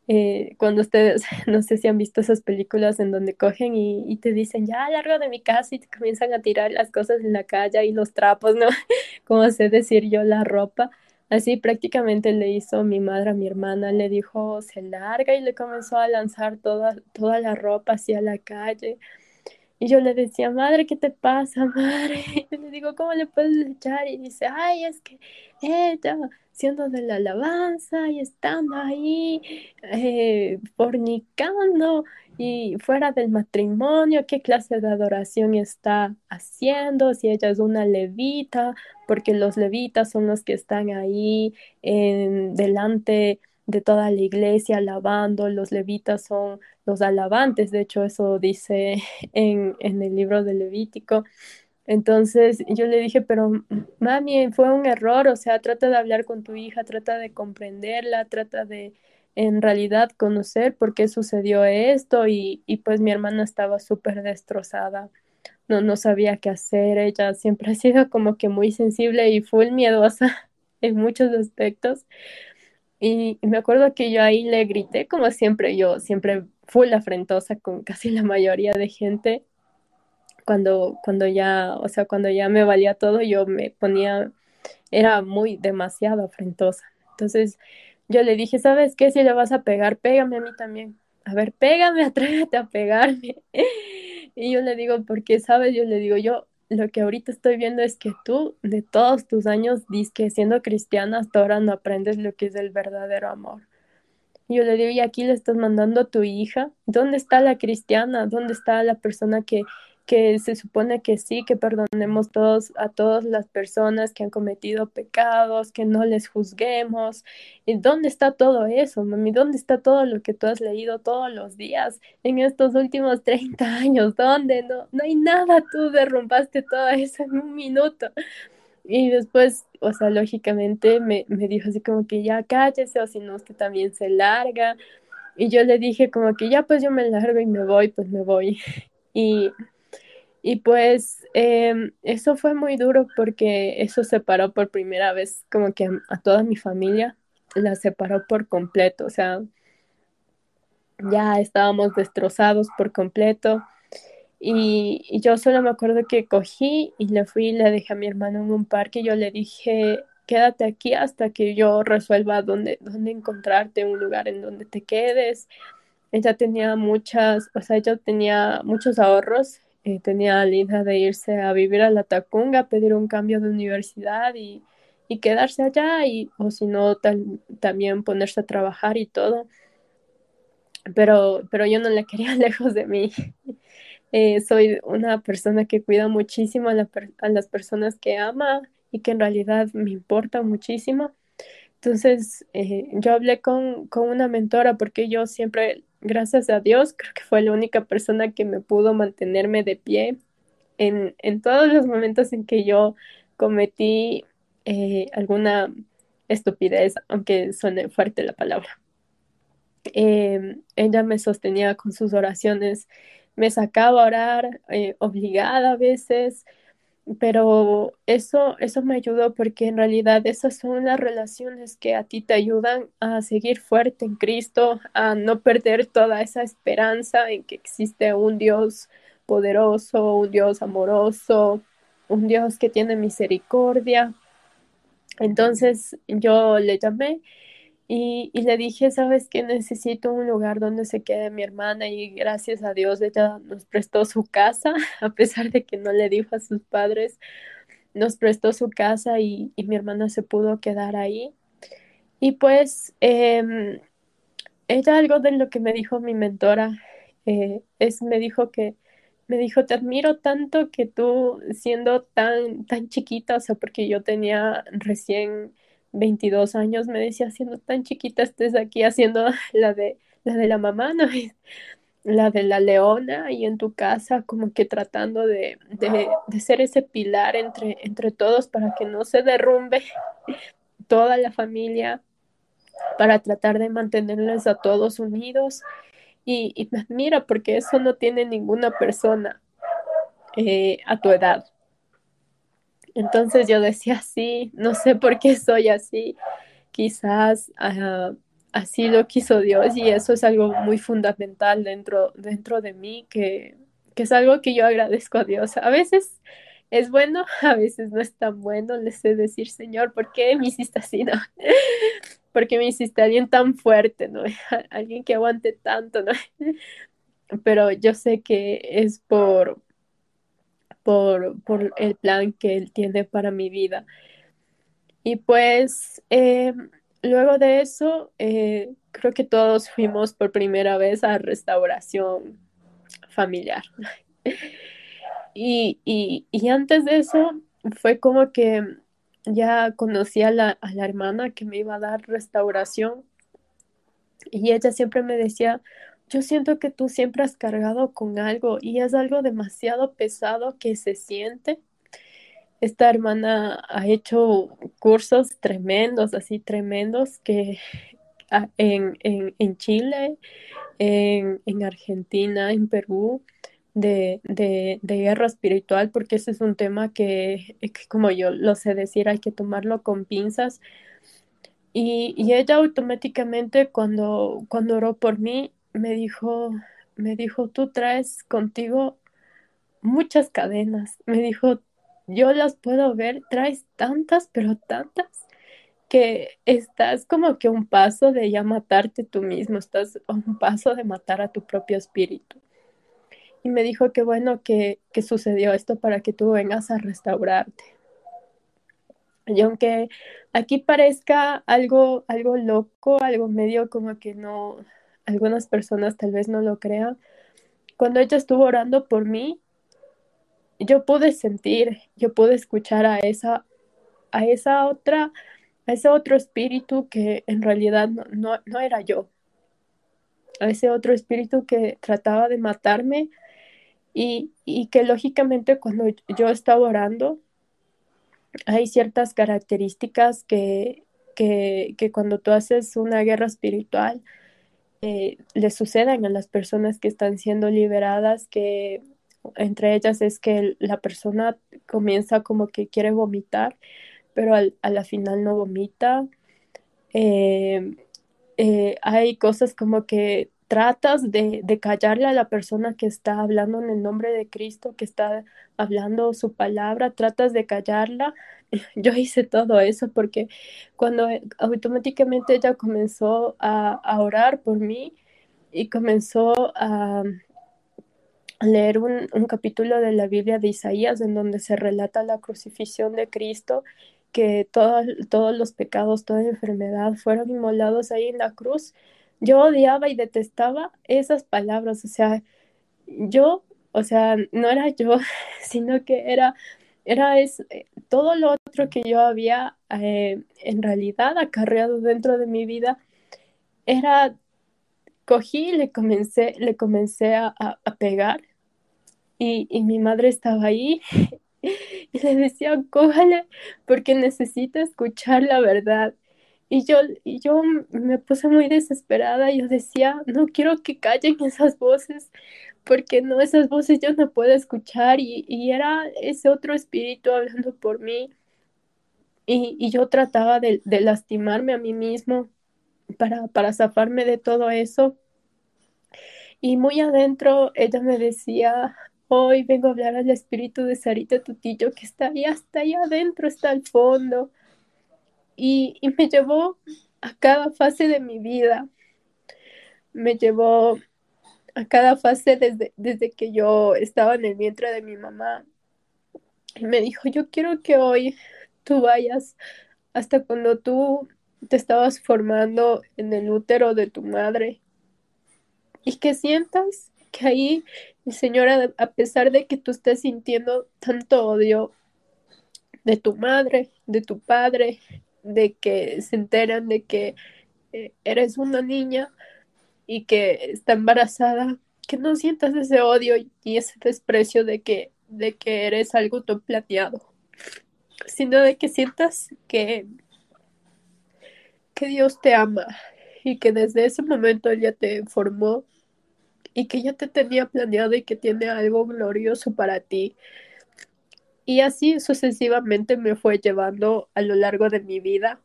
Speaker 6: Eh, cuando ustedes, no sé si han visto esas películas en donde cogen y, te dicen, ya largo de mi casa y te comienzan a tirar las cosas en la calle y los trapos, ¿no? Como sé decir yo, la ropa. Así prácticamente le hizo mi madre a mi hermana, le dijo, se larga y le comenzó a lanzar toda, toda la ropa hacia la calle. Y yo le decía, madre, ¿qué te pasa, madre? Y le digo, ¿cómo le puedes echar? Y dice, ay, es que ella, siendo de la alabanza y estando ahí, eh, fornicando y fuera del matrimonio, ¿qué clase de adoración está haciendo? Si ella es una levita, porque los levitas son los que están ahí en, delante de toda la iglesia alabando, los levitas son los alabantes, de hecho eso dice en, en el libro de Levítico. Entonces yo le dije, pero mami, fue un error, o sea, trata de hablar con tu hija, trata de comprenderla, trata de en realidad conocer por qué sucedió esto y, y pues mi hermana estaba súper destrozada, no, no sabía qué hacer, ella siempre ha sido como que muy sensible y full miedosa en muchos aspectos. Y, y me acuerdo que yo ahí le grité, como siempre, yo siempre full afrentosa con casi la mayoría de gente cuando, cuando ya, o sea, cuando ya me valía todo, yo me ponía, era muy demasiado afrentosa. Entonces yo le dije, ¿sabes qué? Si le vas a pegar, pégame a mí también. A ver, pégame, atrévete a pegarme. Y yo le digo, porque, ¿sabes? Yo le digo, yo lo que ahorita estoy viendo es que tú, de todos tus años, dices que siendo cristiana, hasta ahora no aprendes lo que es el verdadero amor. Yo le digo, y aquí le estás mandando a tu hija. ¿Dónde está la cristiana? ¿Dónde está la persona que que se supone que sí, que perdonemos todos a todas las personas que han cometido pecados, que no les juzguemos. ¿Y dónde está todo eso, mami? ¿Dónde está todo lo que tú has leído todos los días en estos últimos 30 años? ¿Dónde? No, no hay nada, tú derrumbaste todo eso en un minuto. Y después, o sea, lógicamente me, me dijo así como que ya cállese o si no, usted también se larga. Y yo le dije como que ya pues yo me largo y me voy, pues me voy. Y y pues em, eso fue muy duro porque eso separó por primera vez como que a, toda mi familia, la separó por completo, o sea, ya estábamos destrozados por completo. Y, yo solo me acuerdo que cogí y le fui y le dejé a mi hermano en un parque y yo le dije, quédate aquí hasta que yo resuelva dónde, dónde encontrarte, un lugar en donde te quedes. Ella tenía muchas, o sea, ella tenía muchos ahorros eh, tenía la idea de irse a vivir a la Tacunga, pedir un cambio de universidad y, y quedarse allá, y, o si no, también ponerse a trabajar y todo. Pero, pero yo no la quería lejos de mí. Eh, soy una persona que cuida muchísimo a, la, a, las personas que ama y que en realidad me importa muchísimo. Entonces, eh, yo hablé con, con una mentora porque yo siempre gracias a Dios, creo que fue la única persona que me pudo mantenerme de pie en, en todos los momentos en que yo cometí eh, alguna estupidez, aunque suene fuerte la palabra. Eh, ella me sostenía con sus oraciones, me sacaba a orar, eh, obligada a veces, pero eso, eso me ayudó porque en realidad esas son las relaciones que a ti te ayudan a seguir fuerte en Cristo, a no perder toda esa esperanza en que existe un Dios poderoso, un Dios amoroso, un Dios que tiene misericordia. Entonces yo le llamé y, le dije, sabes que necesito un lugar donde se quede mi hermana y gracias a Dios ella nos prestó su casa, a pesar de que no le dijo a sus padres, nos prestó su casa y, y mi hermana se pudo quedar ahí. Y pues eh, ella algo de lo que me dijo mi mentora eh, es, me dijo que, me dijo, te admiro tanto que tú siendo tan, tan chiquita, o sea, porque yo tenía recién 22 años, me decía, siendo tan chiquita, estés aquí haciendo la de la, de la mamá, ¿no? la de la leona y en tu casa como que tratando de, de, ser ese pilar entre, entre todos para que no se derrumbe toda la familia, para tratar de mantenerles a todos unidos. Y, y me admira porque eso no tiene ninguna persona eh, a tu edad. Entonces yo decía, sí, no sé por qué soy así, quizás así lo quiso Dios y eso es algo muy fundamental dentro, dentro de mí, que, que es algo que yo agradezco a Dios. A veces es bueno, a veces no es tan bueno, le sé decir, Señor, ¿por qué me hiciste así? No? ¿Por qué me hiciste alguien tan fuerte, no? Alguien que aguante tanto, ¿no? Pero yo sé que es por, por, por el plan que Él tiene para mi vida. Y pues eh, luego de eso, eh, creo que todos fuimos por primera vez a restauración familiar. y, y, y, antes de eso, fue como que ya conocí a la, a la hermana que me iba a dar restauración. Y ella siempre me decía, yo siento que tú siempre has cargado con algo y es algo demasiado pesado que se siente. Esta hermana ha hecho cursos tremendos, así tremendos, que en, en, en Chile, en, en, Argentina, en Perú, de, de, de, guerra espiritual, porque ese es un tema que, que, como yo lo sé decir, hay que tomarlo con pinzas. Y, y ella automáticamente cuando, cuando oró por mí, me dijo, me dijo, tú traes contigo muchas cadenas. Me dijo, yo las puedo ver, traes tantas, pero tantas, que estás como que un paso de ya matarte tú mismo, estás a un paso de matar a tu propio espíritu. Y me dijo que bueno que, sucedió esto para que tú vengas a restaurarte. Y aunque aquí parezca algo, algo loco, algo medio como que no, algunas personas tal vez no lo crean, cuando ella estuvo orando por mí, yo pude sentir, yo pude escuchar a esa, a esa otra, a ese otro espíritu que en realidad no, no, no era yo, a ese otro espíritu que trataba de matarme y, y que lógicamente cuando yo estaba orando, hay ciertas características que, que, que cuando tú haces una guerra espiritual, eh, le suceden a las personas que están siendo liberadas, que entre ellas es que la persona comienza como que quiere vomitar, pero al, a la final no vomita. Eh, eh, hay cosas como que tratas de, de, callarle a la persona que está hablando en el nombre de Cristo, que está hablando su palabra, tratas de callarla. Yo hice todo eso porque cuando automáticamente ella comenzó a, orar por mí y comenzó a, leer un, un, capítulo de la Biblia de Isaías en donde se relata la crucifixión de Cristo, que todo, todos los pecados, toda enfermedad fueron inmolados ahí en la cruz yo odiaba y detestaba esas palabras, o sea, yo, o sea, no era yo, sino que era, era es, eh, todo lo otro que yo había eh, en realidad acarreado dentro de mi vida, era, cogí y le comencé, le comencé a, pegar y, y, mi madre estaba ahí y le decía, cójale porque necesita escuchar la verdad. Y yo, y yo me puse muy desesperada. Yo decía, no quiero que callen esas voces, porque no, esas voces yo no puedo escuchar. Y, y era ese otro espíritu hablando por mí. Y, y yo trataba de, de, lastimarme a mí mismo para, para zafarme de todo eso. Y muy adentro ella me decía, hoy vengo a hablar al espíritu de Sarita Tutillo que está ahí, hasta ahí adentro, está al fondo. Y, me llevó a cada fase de mi vida. Me llevó a cada fase desde, desde que yo estaba en el vientre de mi mamá. Y me dijo, yo quiero que hoy tú vayas hasta cuando tú te estabas formando en el útero de tu madre y que sientas que ahí, mi señora, a pesar de que tú estés sintiendo tanto odio de tu madre, de tu padre, de que se enteran de que eh, eres una niña y que está embarazada, que no sientas ese odio y ese desprecio de que, de que eres algo no planeado, sino de que sientas que, que Dios te ama y que desde ese momento Él ya te formó y que ya te tenía planeado y que tiene algo glorioso para ti. Y así sucesivamente me fue llevando a lo largo de mi vida.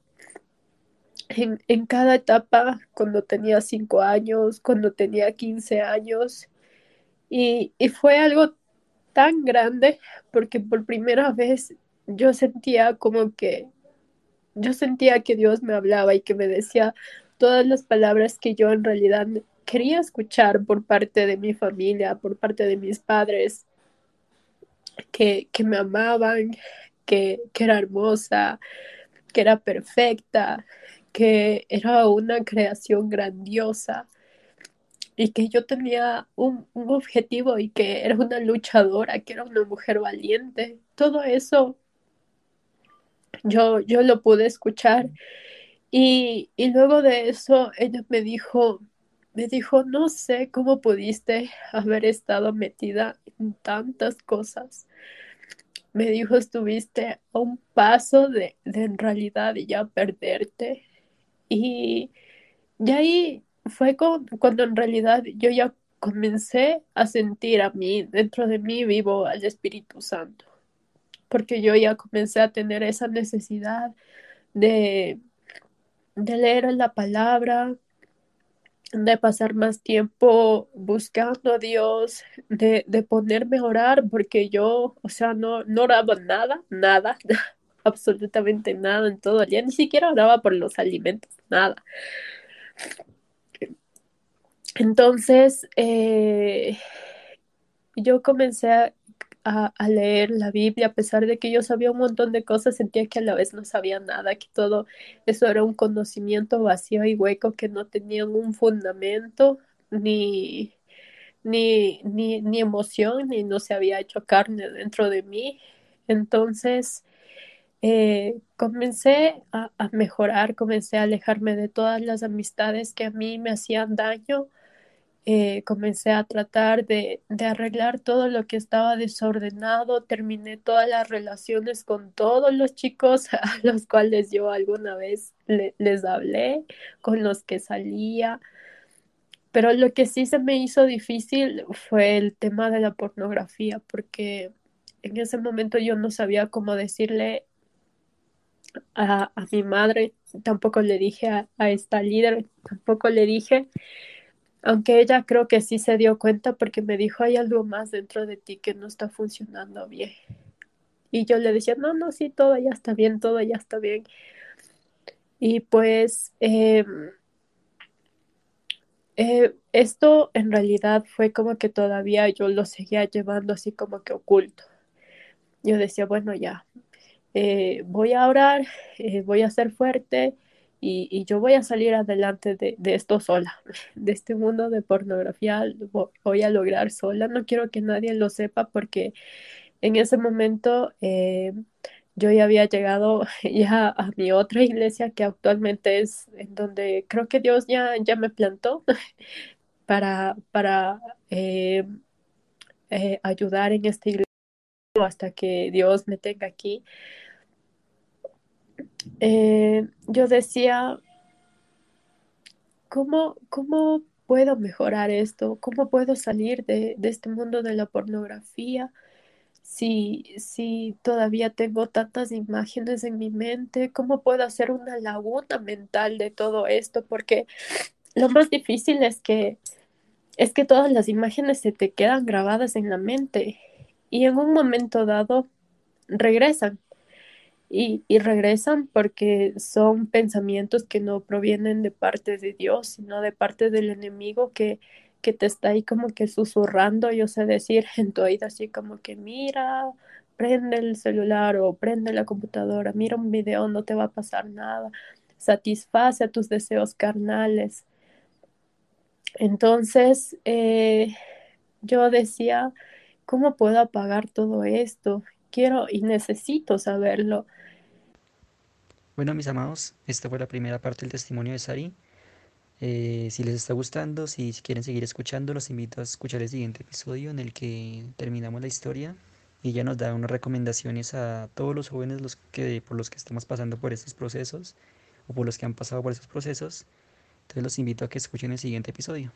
Speaker 6: En, en cada etapa, cuando tenía 5 años, cuando tenía 15 años. Y, y fue algo tan grande porque por primera vez yo sentía como que, yo sentía que Dios me hablaba y que me decía todas las palabras que yo en realidad quería escuchar por parte de mi familia, por parte de mis padres, que, que me amaban, que, que, era hermosa, que era perfecta, que era una creación grandiosa y que yo tenía un, un objetivo y que era una luchadora, que era una mujer valiente. Todo eso yo, yo lo pude escuchar. Y, y luego de eso, ella me dijo, me dijo, no sé cómo pudiste haber estado metida en tantas cosas. Me dijo, estuviste a un paso de, de en realidad ya perderte. Y, y ahí fue cuando en realidad yo ya comencé a sentir a mí, dentro de mí vivo al Espíritu Santo, porque yo ya comencé a tener esa necesidad de leer la palabra, de pasar más tiempo buscando a Dios, de, de ponerme a orar, porque yo, o sea, no, no oraba nada, nada, absolutamente nada en todo el día, ni siquiera oraba por los alimentos, nada. Entonces, eh, yo comencé a, a, leer la Biblia, a pesar de que yo sabía un montón de cosas, sentía que a la vez no sabía nada, que todo eso era un conocimiento vacío y hueco que no tenían un fundamento, ni, ni, ni, ni emoción, ni no se había hecho carne dentro de mí. Entonces, eh, comencé a, a mejorar, comencé a alejarme de todas las amistades que a mí me hacían daño eh, comencé a tratar de, de, arreglar todo lo que estaba desordenado, terminé todas las relaciones con todos los chicos a los cuales yo alguna vez le, les hablé, con los que salía, pero lo que sí se me hizo difícil fue el tema de la pornografía, porque en ese momento yo no sabía cómo decirle a, a mi madre, tampoco le dije a, a esta líder, tampoco le dije aunque ella creo que sí se dio cuenta porque me dijo, hay algo más dentro de ti que no está funcionando bien. Y yo le decía, no, no, sí, todo ya está bien, todo ya está bien. Y pues eh, eh, esto en realidad fue como que todavía yo lo seguía llevando así como que oculto. Yo decía, bueno, ya, eh, voy a orar, voy a ser fuerte y, y, yo voy a salir adelante de, de, esto sola, de este mundo de pornografía voy a lograr sola, no quiero que nadie lo sepa porque en ese momento eh, yo ya había llegado ya a mi otra iglesia que actualmente es en donde creo que Dios ya, ya me plantó para, para eh, eh, ayudar en esta iglesia hasta que Dios me tenga aquí. Eh, yo decía, ¿cómo, cómo puedo mejorar esto? ¿Cómo puedo salir de, de este mundo de la pornografía? Si, si todavía tengo tantas imágenes en mi mente, ¿cómo puedo hacer una laguna mental de todo esto? Porque lo más difícil es que es que todas las imágenes se te quedan grabadas en la mente y en un momento dado regresan. Y, regresan porque son pensamientos que no provienen de parte de Dios, sino de parte del enemigo que, que te está ahí como que susurrando, yo sé decir en tu oído así como que mira, prende el celular o prende la computadora, mira un video, no te va a pasar nada, satisface a tus deseos carnales. Entonces, eh, yo decía, ¿cómo puedo apagar todo esto? Quiero y necesito saberlo.
Speaker 5: Bueno, mis amados, esta fue la primera parte del testimonio de Sari. Eh, si les está gustando, si quieren seguir escuchando, los invito a escuchar el siguiente episodio en el que terminamos la historia y ella nos da unas recomendaciones a todos los jóvenes los que, por los que estamos pasando por estos procesos o por los que han pasado por estos procesos. Entonces los invito a que escuchen el siguiente episodio.